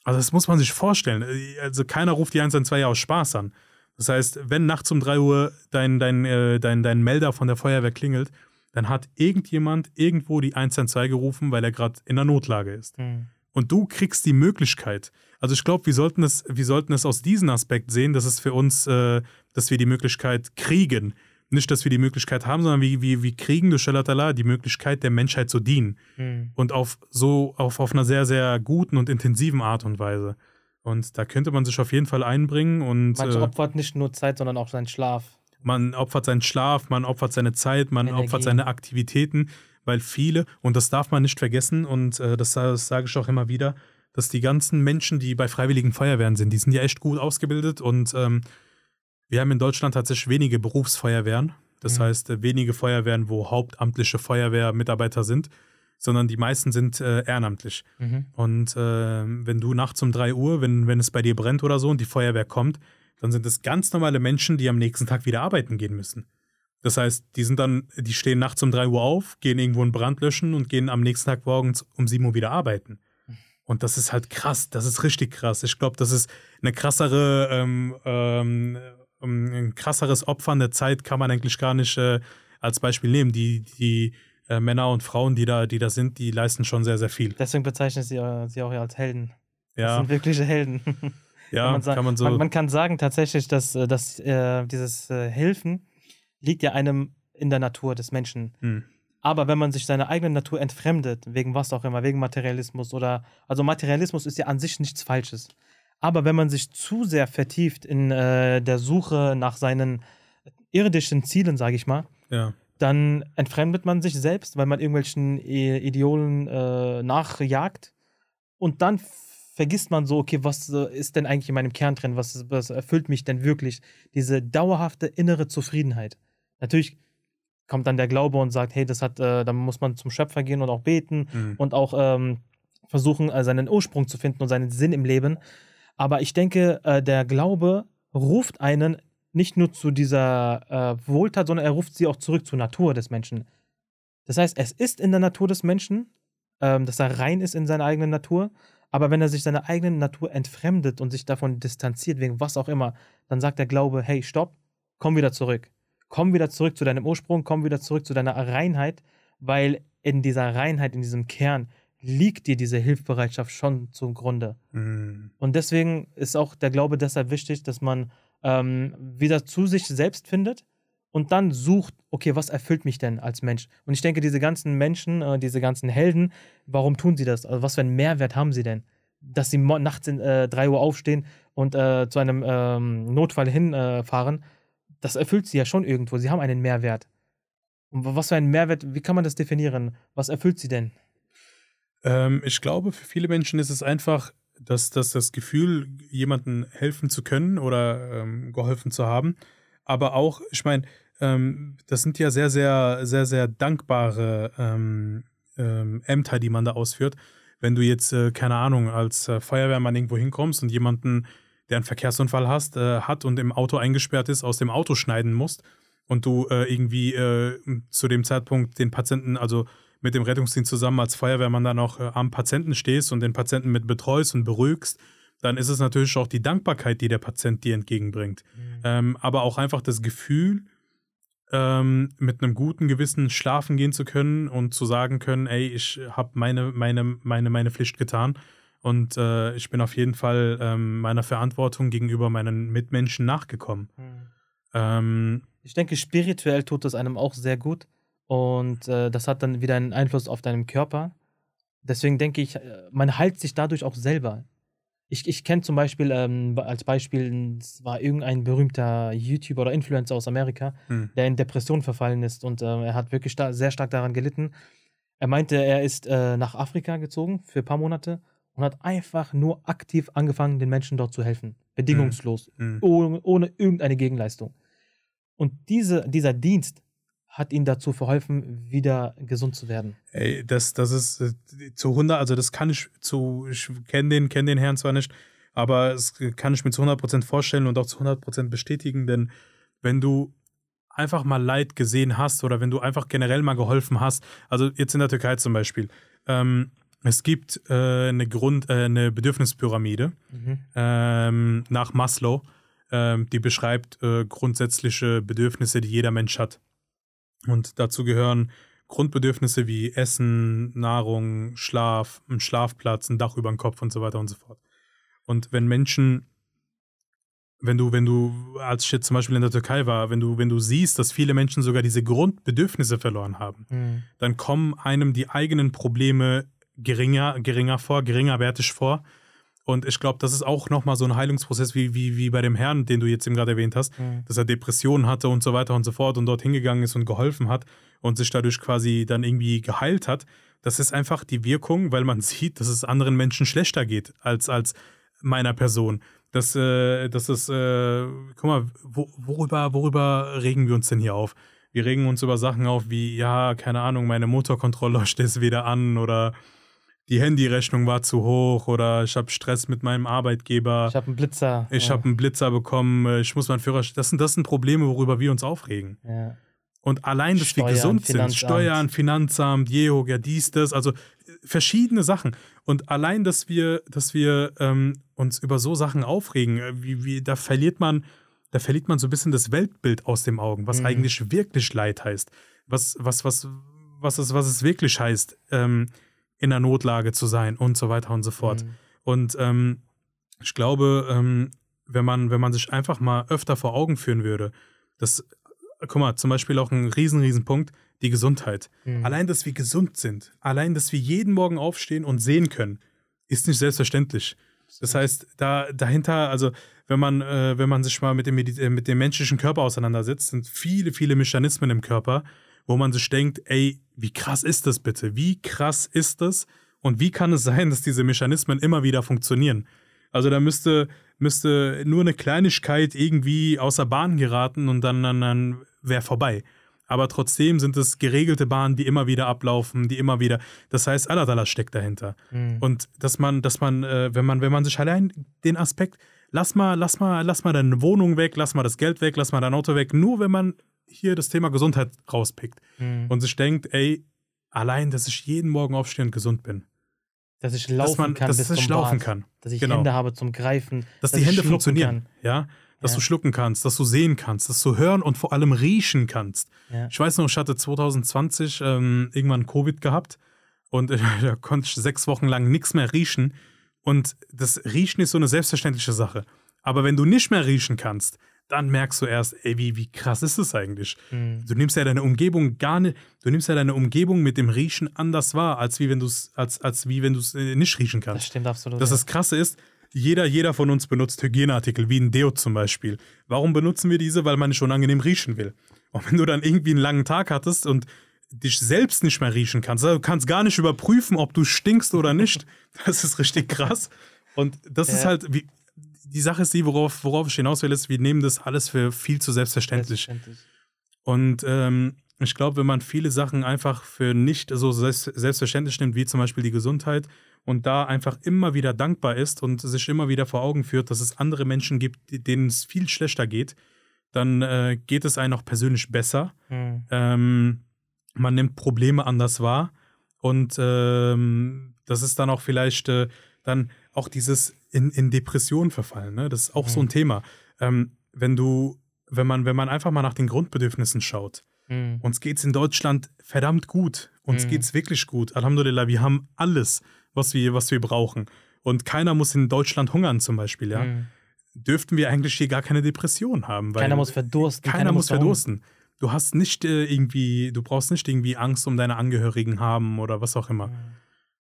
also das muss man sich vorstellen. Also keiner ruft die 112 ja aus Spaß an. Das heißt, wenn nachts um 3 Uhr dein, dein, äh, dein, dein Melder von der Feuerwehr klingelt, dann hat irgendjemand irgendwo die 112 gerufen, weil er gerade in der Notlage ist. Mhm. Und du kriegst die Möglichkeit, also ich glaube, wir sollten es, wir sollten es aus diesem Aspekt sehen, dass es für uns, äh, dass wir die Möglichkeit kriegen. Nicht, dass wir die Möglichkeit haben, sondern wie, wie, wie kriegen durch Shalatala die Möglichkeit, der Menschheit zu dienen. Mhm. Und auf so, auf, auf einer sehr, sehr guten und intensiven Art und Weise. Und da könnte man sich auf jeden Fall einbringen. Und, man äh, opfert nicht nur Zeit, sondern auch seinen Schlaf. Man opfert seinen Schlaf, man opfert seine Zeit, man Energie. opfert seine Aktivitäten, weil viele, und das darf man nicht vergessen, und äh, das, das sage ich auch immer wieder, dass die ganzen Menschen, die bei Freiwilligen Feuerwehren sind, die sind ja echt gut ausgebildet und ähm, wir haben in Deutschland tatsächlich wenige Berufsfeuerwehren. Das mhm. heißt, wenige Feuerwehren, wo hauptamtliche Feuerwehrmitarbeiter sind, sondern die meisten sind äh, ehrenamtlich. Mhm. Und äh, wenn du nachts um 3 Uhr, wenn, wenn es bei dir brennt oder so und die Feuerwehr kommt, dann sind es ganz normale Menschen, die am nächsten Tag wieder arbeiten gehen müssen. Das heißt, die sind dann, die stehen nachts um 3 Uhr auf, gehen irgendwo einen Brand löschen und gehen am nächsten Tag morgens um 7 Uhr wieder arbeiten. Und das ist halt krass, das ist richtig krass. Ich glaube, das ist eine krassere, ähm, ähm, ein krasseres Opfern der Zeit kann man eigentlich gar nicht äh, als Beispiel nehmen. Die, die äh, Männer und Frauen, die da, die da sind, die leisten schon sehr, sehr viel. Deswegen bezeichnen sie, äh, sie auch als Helden. Ja. Das sind wirkliche Helden. Ja, man sagen, kann man so. Man, man, kann sagen tatsächlich, dass, äh, dass äh, dieses äh, Helfen liegt ja einem in der Natur des Menschen. Hm. Aber wenn man sich seiner eigenen Natur entfremdet, wegen was auch immer, wegen Materialismus oder, also Materialismus ist ja an sich nichts Falsches. Aber wenn man sich zu sehr vertieft in äh, der Suche nach seinen irdischen Zielen, sage ich mal, Ja. dann entfremdet man sich selbst, weil man irgendwelchen Ideolen äh, nachjagt. Und dann vergisst man so, okay, was äh, ist denn eigentlich in meinem Kern drin? Was, was erfüllt mich denn wirklich? Diese dauerhafte innere Zufriedenheit. Natürlich kommt dann der Glaube und sagt, hey, das hat, äh, da muss man zum Schöpfer gehen und auch beten Mhm. und auch ähm, versuchen, äh, seinen Ursprung zu finden und seinen Sinn im Leben. Aber ich denke, äh, der Glaube ruft einen nicht nur zu dieser äh, Wohltat, sondern er ruft sie auch zurück zur Natur des Menschen. Das heißt, es ist in der Natur des Menschen, ähm, dass er rein ist in seiner eigenen Natur, aber wenn er sich seiner eigenen Natur entfremdet und sich davon distanziert, wegen was auch immer, dann sagt der Glaube, hey, stopp, komm wieder zurück. Komm wieder zurück zu deinem Ursprung, komm wieder zurück zu deiner Reinheit, weil in dieser Reinheit, in diesem Kern, liegt dir diese Hilfsbereitschaft schon zum Grunde. Mhm. Und deswegen ist auch der Glaube deshalb wichtig, dass man ähm, wieder zu sich selbst findet und dann sucht, okay, was erfüllt mich denn als Mensch? Und ich denke, diese ganzen Menschen, äh, diese ganzen Helden, warum tun sie das? Also was für einen Mehrwert haben sie denn? Dass sie nachts in äh, 3 Uhr aufstehen und äh, zu einem ähm, Notfall hinfahren, fahren, das erfüllt sie ja schon irgendwo. Sie haben einen Mehrwert. Und wa- was für einen Mehrwert, wie kann man das definieren? Was erfüllt sie denn? Ähm, ich glaube, für viele Menschen ist es einfach, dass, dass das Gefühl, jemandem helfen zu können oder ähm, geholfen zu haben. Aber auch, ich meine, ähm, das sind ja sehr, sehr, sehr, sehr dankbare ähm, ähm, Ämter, die man da ausführt. Wenn du jetzt, äh, keine Ahnung, als äh, Feuerwehrmann irgendwo hinkommst und jemanden, der einen Verkehrsunfall hast, äh, hat und im Auto eingesperrt ist, aus dem Auto schneiden musst und du äh, irgendwie äh, zu dem Zeitpunkt den Patienten, also mit dem Rettungsdienst zusammen als Feuerwehrmann dann auch äh, am Patienten stehst und den Patienten mit betreust und beruhigst, dann ist es natürlich auch die Dankbarkeit, die der Patient dir entgegenbringt. Ähm, aber auch einfach das Gefühl, ähm, mit einem guten Gewissen schlafen gehen zu können und zu sagen können, ey, ich habe meine, meine, meine, meine Pflicht getan und äh, ich bin auf jeden Fall ähm, meiner Verantwortung gegenüber meinen Mitmenschen nachgekommen. Mhm. Ähm, Ich denke, spirituell tut es einem auch sehr gut. Und äh, das hat dann wieder einen Einfluss auf deinen Körper. Deswegen denke ich, äh, man heilt sich dadurch auch selber. Ich, ich kenne zum Beispiel ähm, als Beispiel, es war irgendein berühmter YouTuber oder Influencer aus Amerika, hm, der in Depression verfallen ist und äh, er hat wirklich sta sehr stark daran gelitten. Er meinte, er ist äh, nach Afrika gezogen für ein paar Monate und hat einfach nur aktiv angefangen, den Menschen dort zu helfen. Bedingungslos hm. ohne, ohne irgendeine Gegenleistung. Und diese, dieser Dienst hat ihm dazu verholfen, wieder gesund zu werden. Ey, das, das ist äh, zu 100, also das kann ich zu, ich kenne den, kenn den Herrn zwar nicht, aber es kann ich mir zu 100% vorstellen und auch zu 100% bestätigen, denn wenn du einfach mal Leid gesehen hast oder wenn du einfach generell mal geholfen hast, also jetzt in der Türkei zum Beispiel, ähm, es gibt äh, eine Grund, äh, eine Bedürfnispyramide ähm, nach Maslow, ähm, die beschreibt äh, grundsätzliche Bedürfnisse, die jeder Mensch hat. Und dazu gehören Grundbedürfnisse wie Essen, Nahrung, Schlaf, ein Schlafplatz, ein Dach über dem Kopf und so weiter und so fort. Und wenn Menschen, wenn du, wenn du, als ich jetzt zum Beispiel in der Türkei war, wenn du, wenn du siehst, dass viele Menschen sogar diese Grundbedürfnisse verloren haben, Mhm. dann kommen einem die eigenen Probleme geringer, geringer vor, geringerwertig vor. Und ich glaube, das ist auch nochmal so ein Heilungsprozess wie, wie, wie bei dem Herrn, den du jetzt eben gerade erwähnt hast, Mhm. dass er Depressionen hatte und so weiter und so fort und dort hingegangen ist und geholfen hat und sich dadurch quasi dann irgendwie geheilt hat. Das ist einfach die Wirkung, weil man sieht, dass es anderen Menschen schlechter geht als, als meiner Person. Das, äh, das ist, äh, guck mal, wo, worüber, worüber regen wir uns denn hier auf? Wir regen uns über Sachen auf wie, ja, keine Ahnung, meine Motorkontrollleuchte ist wieder an oder die Handyrechnung war zu hoch oder ich habe Stress mit meinem Arbeitgeber. Ich habe einen Blitzer. Ich ja. habe einen Blitzer bekommen, äh, ich muss meinen Führerschein. Das sind, das sind Probleme, worüber wir uns aufregen. Ja. Und allein, dass wir Steuern, gesund sind, Finanzamt. Steuern, Finanzamt, Jeho, ja, dies, das, also äh, verschiedene Sachen. Und allein, dass wir, dass wir ähm, uns über so Sachen aufregen, äh, wie, wie, da verliert man, da verliert man so ein bisschen das Weltbild aus den Augen, was Mhm. eigentlich wirklich Leid heißt. Was, was, was, was, es, was es wirklich heißt, ähm, in der Notlage zu sein und so weiter und so fort. Mhm. Und ähm, ich glaube, ähm, wenn, man, wenn man sich einfach mal öfter vor Augen führen würde, dass, guck mal, zum Beispiel auch ein riesen, riesen Punkt, die Gesundheit. Mhm. Allein, dass wir gesund sind, allein, dass wir jeden Morgen aufstehen und sehen können, ist nicht selbstverständlich. Das heißt, da dahinter, also wenn man, äh, wenn man sich mal mit dem, Medi- äh, mit dem menschlichen Körper auseinandersetzt, sind viele, viele Mechanismen im Körper, wo man sich denkt, ey, wie krass ist das bitte? Wie krass ist das? Und wie kann es sein, dass diese Mechanismen immer wieder funktionieren? Also da müsste, müsste nur eine Kleinigkeit irgendwie außer Bahn geraten und dann, dann, dann wäre vorbei. Aber trotzdem sind es geregelte Bahnen, die immer wieder ablaufen, die immer wieder. Das heißt, Allah steckt dahinter. Mhm. Und dass man, dass man, äh, wenn man, wenn man sich allein den Aspekt, lass mal, lass mal, lass mal deine Wohnung weg, lass mal das Geld weg, lass mal dein Auto weg, nur wenn man hier das Thema Gesundheit rauspickt Mhm. und sich denkt, ey, allein, dass ich jeden Morgen aufstehe und gesund bin. dass ich laufen Dass man, kann dass bis ich zum laufen Bad. kann. Dass ich Genau. Hände habe zum Greifen. Dass, dass die ich Hände funktionieren. kann. Ja. Dass Ja. du schlucken kannst, dass du sehen kannst, dass du hören und vor allem riechen kannst. Ja. Ich weiß noch, ich hatte 2020 ähm, irgendwann Covid gehabt und äh, da konnte ich sechs Wochen lang nichts mehr riechen. Und das Riechen ist so eine selbstverständliche Sache. Aber wenn du nicht mehr riechen kannst, dann merkst du erst, ey, wie, wie krass ist es eigentlich? Mhm. Du nimmst ja deine Umgebung gar nicht, du nimmst ja deine Umgebung mit dem Riechen anders wahr, als wie wenn du es, als, als wie wenn du es äh, nicht riechen kannst. Das stimmt absolut. Das ja. das Krasse ist, jeder, jeder von uns benutzt Hygieneartikel, wie ein Deo zum Beispiel. Warum benutzen wir diese? Weil man nicht unangenehm riechen will. Und wenn du dann irgendwie einen langen Tag hattest und dich selbst nicht mehr riechen kannst, also du kannst gar nicht überprüfen, ob du stinkst oder nicht, das ist richtig krass. Und das ist Ja. halt, wie, die Sache ist die, worauf, worauf ich hinaus will, ist, wir nehmen das alles für viel zu selbstverständlich. Selbstverständlich. Und ähm, ich glaube, wenn man viele Sachen einfach für nicht so selbst, selbstverständlich nimmt, wie zum Beispiel die Gesundheit, und da einfach immer wieder dankbar ist und sich immer wieder vor Augen führt, dass es andere Menschen gibt, denen es viel schlechter geht, dann äh, geht es einem auch persönlich besser. Mhm. Ähm, man nimmt Probleme anders wahr und ähm, das ist dann auch vielleicht äh, dann auch dieses in, in Depression verfallen. Ne? Das ist auch so ein Mhm. Thema. Ähm, wenn du, wenn man, wenn man einfach mal nach den Grundbedürfnissen schaut, Mhm. uns geht's in Deutschland verdammt gut. Uns Mhm. geht's wirklich gut. Alhamdulillah, wir haben alles, was wir, was wir brauchen. Und keiner muss in Deutschland hungern zum Beispiel, ja. Mhm. Dürften wir eigentlich hier gar keine Depression haben. Weil Keiner muss verdursten. keiner muss verhungern. verdursten. Du hast nicht äh, irgendwie, du brauchst nicht irgendwie Angst um deine Angehörigen haben oder was auch immer. Mhm.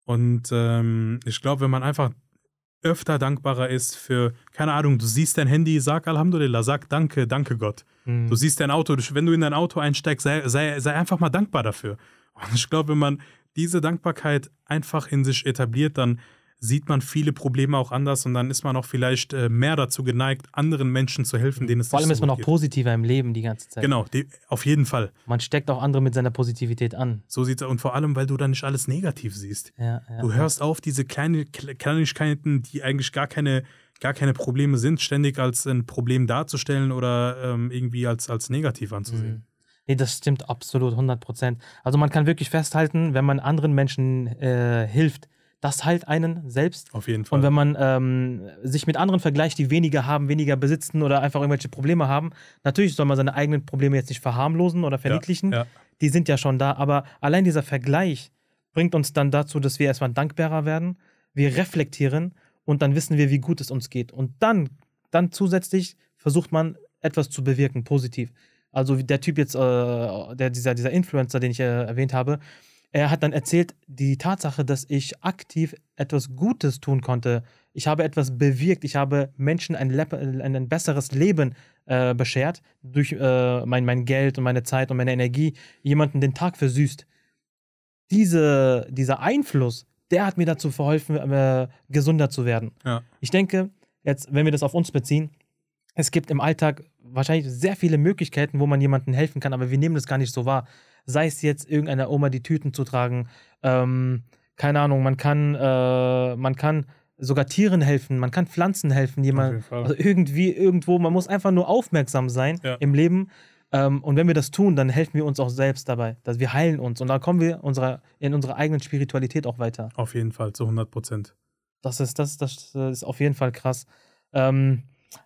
Und ähm, ich glaube, wenn man einfach öfter dankbarer ist für, keine Ahnung, du siehst dein Handy, sag Alhamdulillah, sag Danke, danke Gott. Mhm. Du siehst dein Auto, wenn du in dein Auto einsteigst, sei, sei, sei einfach mal dankbar dafür. Und ich glaube, wenn man diese Dankbarkeit einfach in sich etabliert, dann sieht man viele Probleme auch anders und dann ist man auch vielleicht äh, mehr dazu geneigt, anderen Menschen zu helfen, denen es Vor allem ist man auch geht. positiver im Leben die ganze Zeit. Genau, die, auf jeden Fall. Man steckt auch andere mit seiner Positivität an. So sieht's und vor allem, weil du dann nicht alles negativ siehst. Ja, ja, Du hörst auf, diese kleine, Kle- Kleinigkeiten, die eigentlich gar keine, gar keine Probleme sind, ständig als ein Problem darzustellen oder ähm, irgendwie als, als negativ anzusehen. Mhm. Nee, das stimmt absolut, 100 Prozent. Also man kann wirklich festhalten, wenn man anderen Menschen äh, hilft, das heilt einen selbst. Auf jeden Fall. Und wenn man ähm, sich mit anderen vergleicht, die weniger haben, weniger besitzen oder einfach irgendwelche Probleme haben, natürlich soll man seine eigenen Probleme jetzt nicht verharmlosen oder verniedlichen. ja. Die sind ja schon da. Aber allein dieser Vergleich bringt uns dann dazu, dass wir erstmal dankbarer werden, wir reflektieren und dann wissen wir, wie gut es uns geht. Und dann, dann zusätzlich versucht man etwas zu bewirken, positiv. Also wie der Typ jetzt, äh, der, dieser, dieser Influencer, den ich äh, erwähnt habe, er hat dann erzählt, die Tatsache, dass ich aktiv etwas Gutes tun konnte. Ich habe etwas bewirkt. Ich habe Menschen ein, ein, ein besseres Leben äh, beschert durch äh, mein, mein Geld und meine Zeit und meine Energie, jemanden den Tag versüßt. Diese, dieser Einfluss, der hat mir dazu verholfen, äh, gesunder zu werden. Ja. Ich denke, jetzt, wenn wir das auf uns beziehen, es gibt im Alltag wahrscheinlich sehr viele Möglichkeiten, wo man jemandem helfen kann, aber wir nehmen das gar nicht so wahr. Sei es jetzt irgendeiner Oma die Tüten zu tragen, ähm, keine Ahnung, man kann, äh, man kann sogar Tieren helfen, man kann Pflanzen helfen, jemand, also irgendwie, irgendwo, man muss einfach nur aufmerksam sein Ja. im Leben. Ähm, und wenn wir das tun, dann helfen wir uns auch selbst dabei, dass wir heilen uns und dann kommen wir unserer, in unserer eigenen Spiritualität auch weiter. Auf jeden Fall, zu 100 Prozent. Das ist, das, das ist auf jeden Fall krass. Ähm,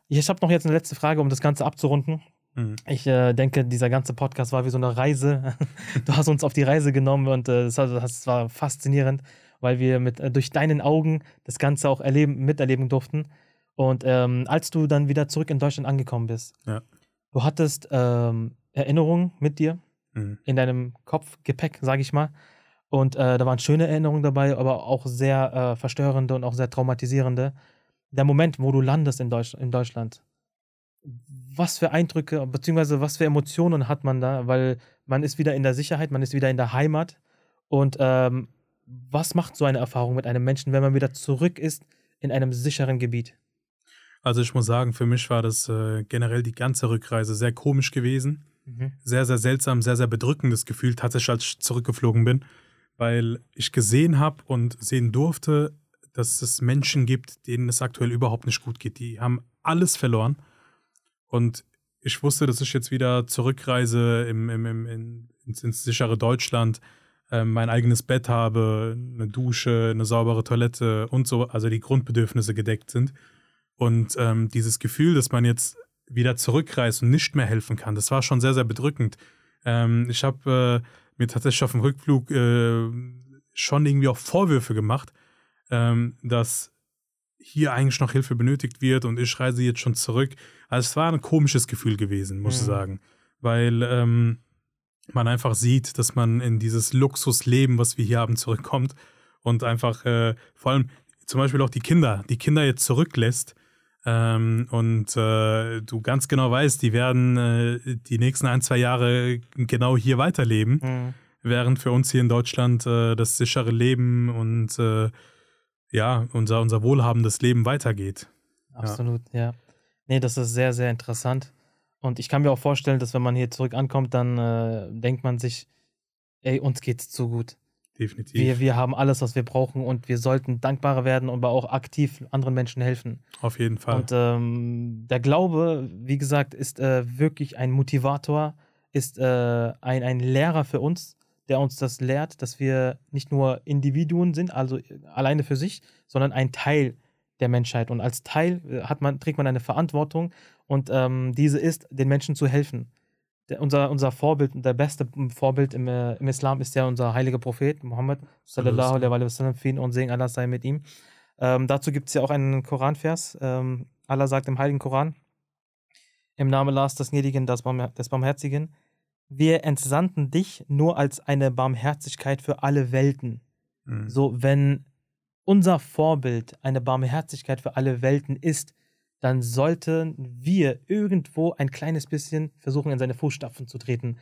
ich habe noch jetzt eine letzte Frage, um das Ganze abzurunden. Mhm. Ich äh, denke, dieser ganze Podcast war wie so eine Reise. Du hast uns auf die Reise genommen und äh, das, das war faszinierend, weil wir mit, äh, durch deinen Augen das Ganze auch erleben, miterleben durften. Und ähm, als du dann wieder zurück in Deutschland angekommen bist, Ja. du hattest ähm, Erinnerungen mit dir, mhm. in deinem Kopfgepäck, sage ich mal. Und äh, da waren schöne Erinnerungen dabei, aber auch sehr äh, verstörende und auch sehr traumatisierende. Der Moment, wo du landest in, Deutsch, in Deutschland, was für Eindrücke, beziehungsweise was für Emotionen hat man da, weil man ist wieder in der Sicherheit, man ist wieder in der Heimat. Und ähm, was macht so eine Erfahrung mit einem Menschen, wenn man wieder zurück ist in einem sicheren Gebiet? Also ich muss sagen, für mich war das äh, generell die ganze Rückreise sehr komisch gewesen. Mhm. Sehr, sehr seltsam, sehr, sehr bedrückendes Gefühl, tatsächlich als ich zurückgeflogen bin, weil ich gesehen habe und sehen durfte, dass es Menschen gibt, denen es aktuell überhaupt nicht gut geht. Die haben alles verloren. Und ich wusste, dass ich jetzt wieder zurückreise im, im, im, in, ins, ins sichere Deutschland, äh, mein eigenes Bett habe, eine Dusche, eine saubere Toilette und so, also die Grundbedürfnisse gedeckt sind. Und ähm, dieses Gefühl, dass man jetzt wieder zurückreist und nicht mehr helfen kann, das war schon sehr, sehr bedrückend. Ähm, ich habe äh, mir tatsächlich auf dem Rückflug äh, schon irgendwie auch Vorwürfe gemacht, ähm, dass hier eigentlich noch Hilfe benötigt wird und ich reise jetzt schon zurück. Also es war ein komisches Gefühl gewesen, muss mhm. ich sagen. Weil ähm, man einfach sieht, dass man in dieses Luxusleben, was wir hier haben, zurückkommt und einfach äh, vor allem zum Beispiel auch die Kinder, die Kinder jetzt zurücklässt ähm, und äh, du ganz genau weißt, die werden äh, die nächsten ein, zwei Jahre genau hier weiterleben, mhm. während für uns hier in Deutschland äh, das sichere Leben und äh, ja, unser, unser wohlhabendes Leben weitergeht. Absolut, ja. ja. Nee, das ist sehr, sehr interessant. Und ich kann mir auch vorstellen, dass wenn man hier zurück ankommt, dann äh, denkt man sich, ey, uns geht's zu gut. Definitiv. Wir, wir haben alles, was wir brauchen und wir sollten dankbarer werden und aber auch aktiv anderen Menschen helfen. Auf jeden Fall. Und ähm, der Glaube, wie gesagt, ist äh, wirklich ein Motivator, ist äh, ein, ein Lehrer für uns, der uns das lehrt, dass wir nicht nur Individuen sind, also alleine für sich, sondern ein Teil der Menschheit. Und als Teil äh, hat man, trägt man eine Verantwortung und ähm, diese ist, den Menschen zu helfen. Der, unser, unser Vorbild, der beste Vorbild im, äh, im Islam ist ja unser heiliger Prophet, Muhammad, sallallahu alaihi wasallam, Frieden und Segen Allah sei mit ihm. Ähm, dazu gibt es ja auch einen Koranvers. Ähm, Allah sagt im heiligen Koran, im Namen Allahs des Gnädigen, des, Barmher des Barmherzigen, wir entsandten dich nur als eine Barmherzigkeit für alle Welten. Mhm. So, wenn unser Vorbild eine Barmherzigkeit für alle Welten ist, dann sollten wir irgendwo ein kleines bisschen versuchen, in seine Fußstapfen zu treten.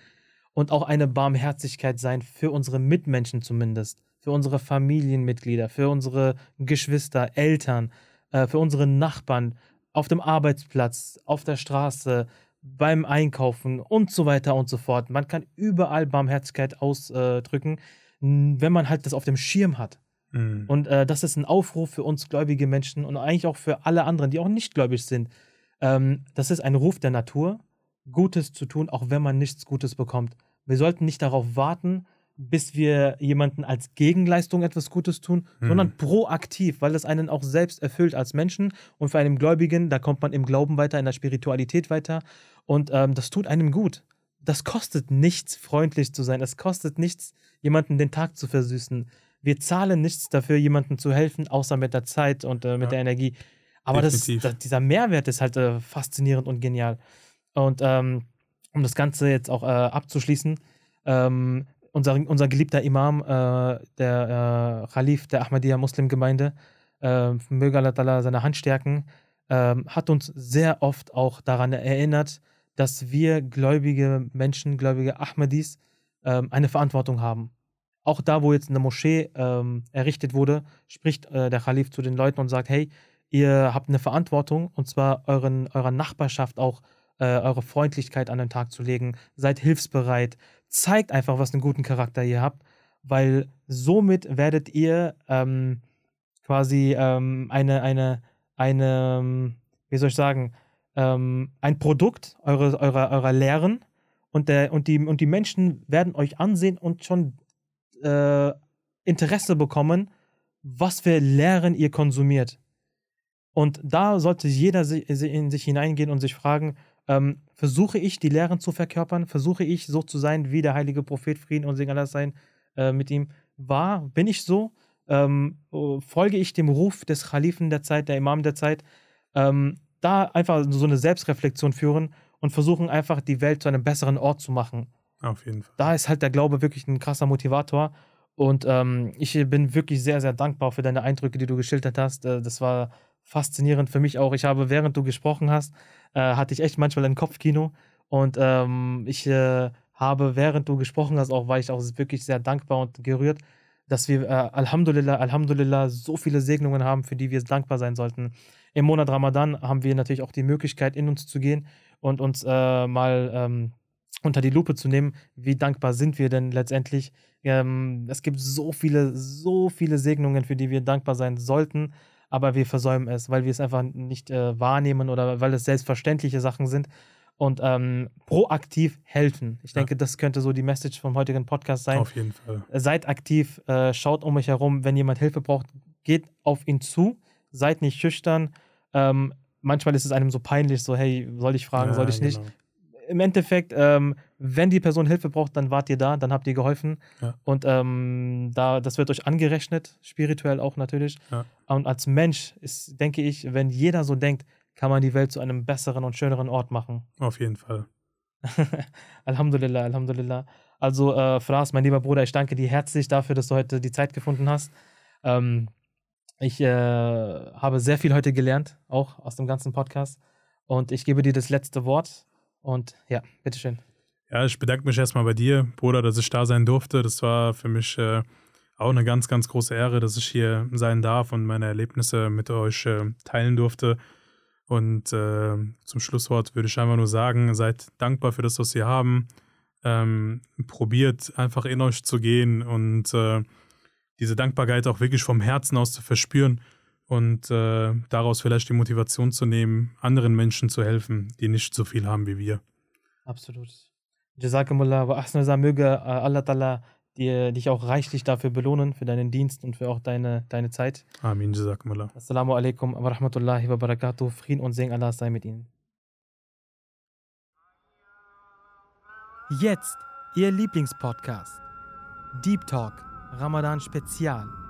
Und auch eine Barmherzigkeit sein für unsere Mitmenschen zumindest, für unsere Familienmitglieder, für unsere Geschwister, Eltern, äh, für unsere Nachbarn auf dem Arbeitsplatz, auf der Straße, beim Einkaufen und so weiter und so fort. Man kann überall Barmherzigkeit ausdrücken, wenn man halt das auf dem Schirm hat. Mhm. Und äh, das ist ein Aufruf für uns gläubige Menschen und eigentlich auch für alle anderen, die auch nicht gläubig sind. Ähm, das ist ein Ruf der Natur, Gutes zu tun, auch wenn man nichts Gutes bekommt. Wir sollten nicht darauf warten, bis wir jemanden als Gegenleistung etwas Gutes tun, mhm. sondern proaktiv, weil das einen auch selbst erfüllt als Menschen. Und für einen Gläubigen, da kommt man im Glauben weiter, in der Spiritualität weiter. Und ähm, das tut einem gut. Das kostet nichts, freundlich zu sein. Es kostet nichts, jemanden den Tag zu versüßen. Wir zahlen nichts dafür, jemandem zu helfen, außer mit der Zeit und äh, mit ja. der Energie. Aber das, das, dieser Mehrwert ist halt äh, faszinierend und genial. Und ähm, um das Ganze jetzt auch äh, abzuschließen, ähm, unser, unser geliebter Imam, äh, der äh, Khalif der Ahmadiyya Muslimgemeinde, äh, möge Allah seine Hand stärken, äh, hat uns sehr oft auch daran erinnert, dass wir gläubige Menschen, gläubige Ahmadis, äh, eine Verantwortung haben. Auch da, wo jetzt eine Moschee ähm, errichtet wurde, spricht äh, der Khalif zu den Leuten und sagt, hey, ihr habt eine Verantwortung und zwar euren, eurer Nachbarschaft auch äh, eure Freundlichkeit an den Tag zu legen. Seid hilfsbereit, zeigt einfach, was einen guten Charakter ihr habt, weil somit werdet ihr ähm, quasi ähm, eine, eine, eine, ähm, wie soll ich sagen, ähm, ein Produkt eurer, eurer, eurer Lehren und, der, und, die, und die Menschen werden euch ansehen und schon äh, Interesse bekommen, was für Lehren ihr konsumiert. Und da sollte jeder in sich hineingehen und sich fragen, ähm, versuche ich, die Lehren zu verkörpern? Versuche ich, so zu sein, wie der heilige Prophet Frieden und Segen Allah sein äh, mit ihm war? Bin ich so? Ähm, folge ich dem Ruf des Khalifen der Zeit, der Imam der Zeit? Ähm, da einfach so eine Selbstreflexion führen und versuchen einfach, die Welt zu einem besseren Ort zu machen. Auf jeden Fall. Da ist halt der Glaube wirklich ein krasser Motivator. Und ähm, ich bin wirklich sehr, sehr dankbar für deine Eindrücke, die du geschildert hast. Äh, das war faszinierend für mich auch. Ich habe, während du gesprochen hast, äh, hatte ich echt manchmal ein Kopfkino. Und ähm, ich äh, habe, während du gesprochen hast, auch war ich auch wirklich sehr dankbar und gerührt, dass wir, äh, Alhamdulillah, Alhamdulillah, so viele Segnungen haben, für die wir dankbar sein sollten. Im Monat Ramadan haben wir natürlich auch die Möglichkeit, in uns zu gehen und uns äh, mal ähm, unter die Lupe zu nehmen, wie dankbar sind wir denn letztendlich. Ähm, es gibt so viele, so viele Segnungen, für die wir dankbar sein sollten, aber wir versäumen es, weil wir es einfach nicht äh, wahrnehmen oder weil es selbstverständliche Sachen sind und ähm, proaktiv helfen. Ich denke, ja. das könnte so die Message vom heutigen Podcast sein. Auf jeden Fall. Seid aktiv, äh, schaut um euch herum, wenn jemand Hilfe braucht, geht auf ihn zu, seid nicht schüchtern. Ähm, manchmal ist es einem so peinlich, so, hey, soll ich fragen, ja, soll ich nicht? Im Endeffekt, ähm, wenn die Person Hilfe braucht, dann wart ihr da, dann habt ihr geholfen. Ja. Und ähm, da, das wird euch angerechnet, spirituell auch natürlich. Und als Mensch ist, denke ich, wenn jeder so denkt, kann man die Welt zu einem besseren und schöneren Ort machen. Auf jeden Fall. Alhamdulillah, Alhamdulillah. Also, äh, Fras, mein lieber Bruder, ich danke dir herzlich dafür, dass du heute die Zeit gefunden hast. Ähm, ich äh, habe sehr viel heute gelernt, auch aus dem ganzen Podcast. Und ich gebe dir das letzte Wort. Und ja, bitteschön. Ja, ich bedanke mich erstmal bei dir, Bruder, dass ich da sein durfte. Das war für mich äh, auch eine ganz, ganz große Ehre, dass ich hier sein darf und meine Erlebnisse mit euch äh, teilen durfte. Und äh, zum Schlusswort würde ich einfach nur sagen, seid dankbar für das, was ihr haben. Ähm, probiert einfach in euch zu gehen und äh, diese Dankbarkeit auch wirklich vom Herzen aus zu verspüren und äh, daraus vielleicht die Motivation zu nehmen, anderen Menschen zu helfen, die nicht so viel haben wie wir. Absolut. Jazakumullah wa ahsan möge äh, Allah Ta'ala dir, dich auch reichlich dafür belohnen, für deinen Dienst und für auch deine, deine Zeit. Amin, Jazakumullah. Assalamu alaikum wa rahmatullahi wa barakatuh. Frieden und Segen Allah sei mit Ihnen. Jetzt Ihr Lieblingspodcast. Deep Talk, Ramadan Spezial.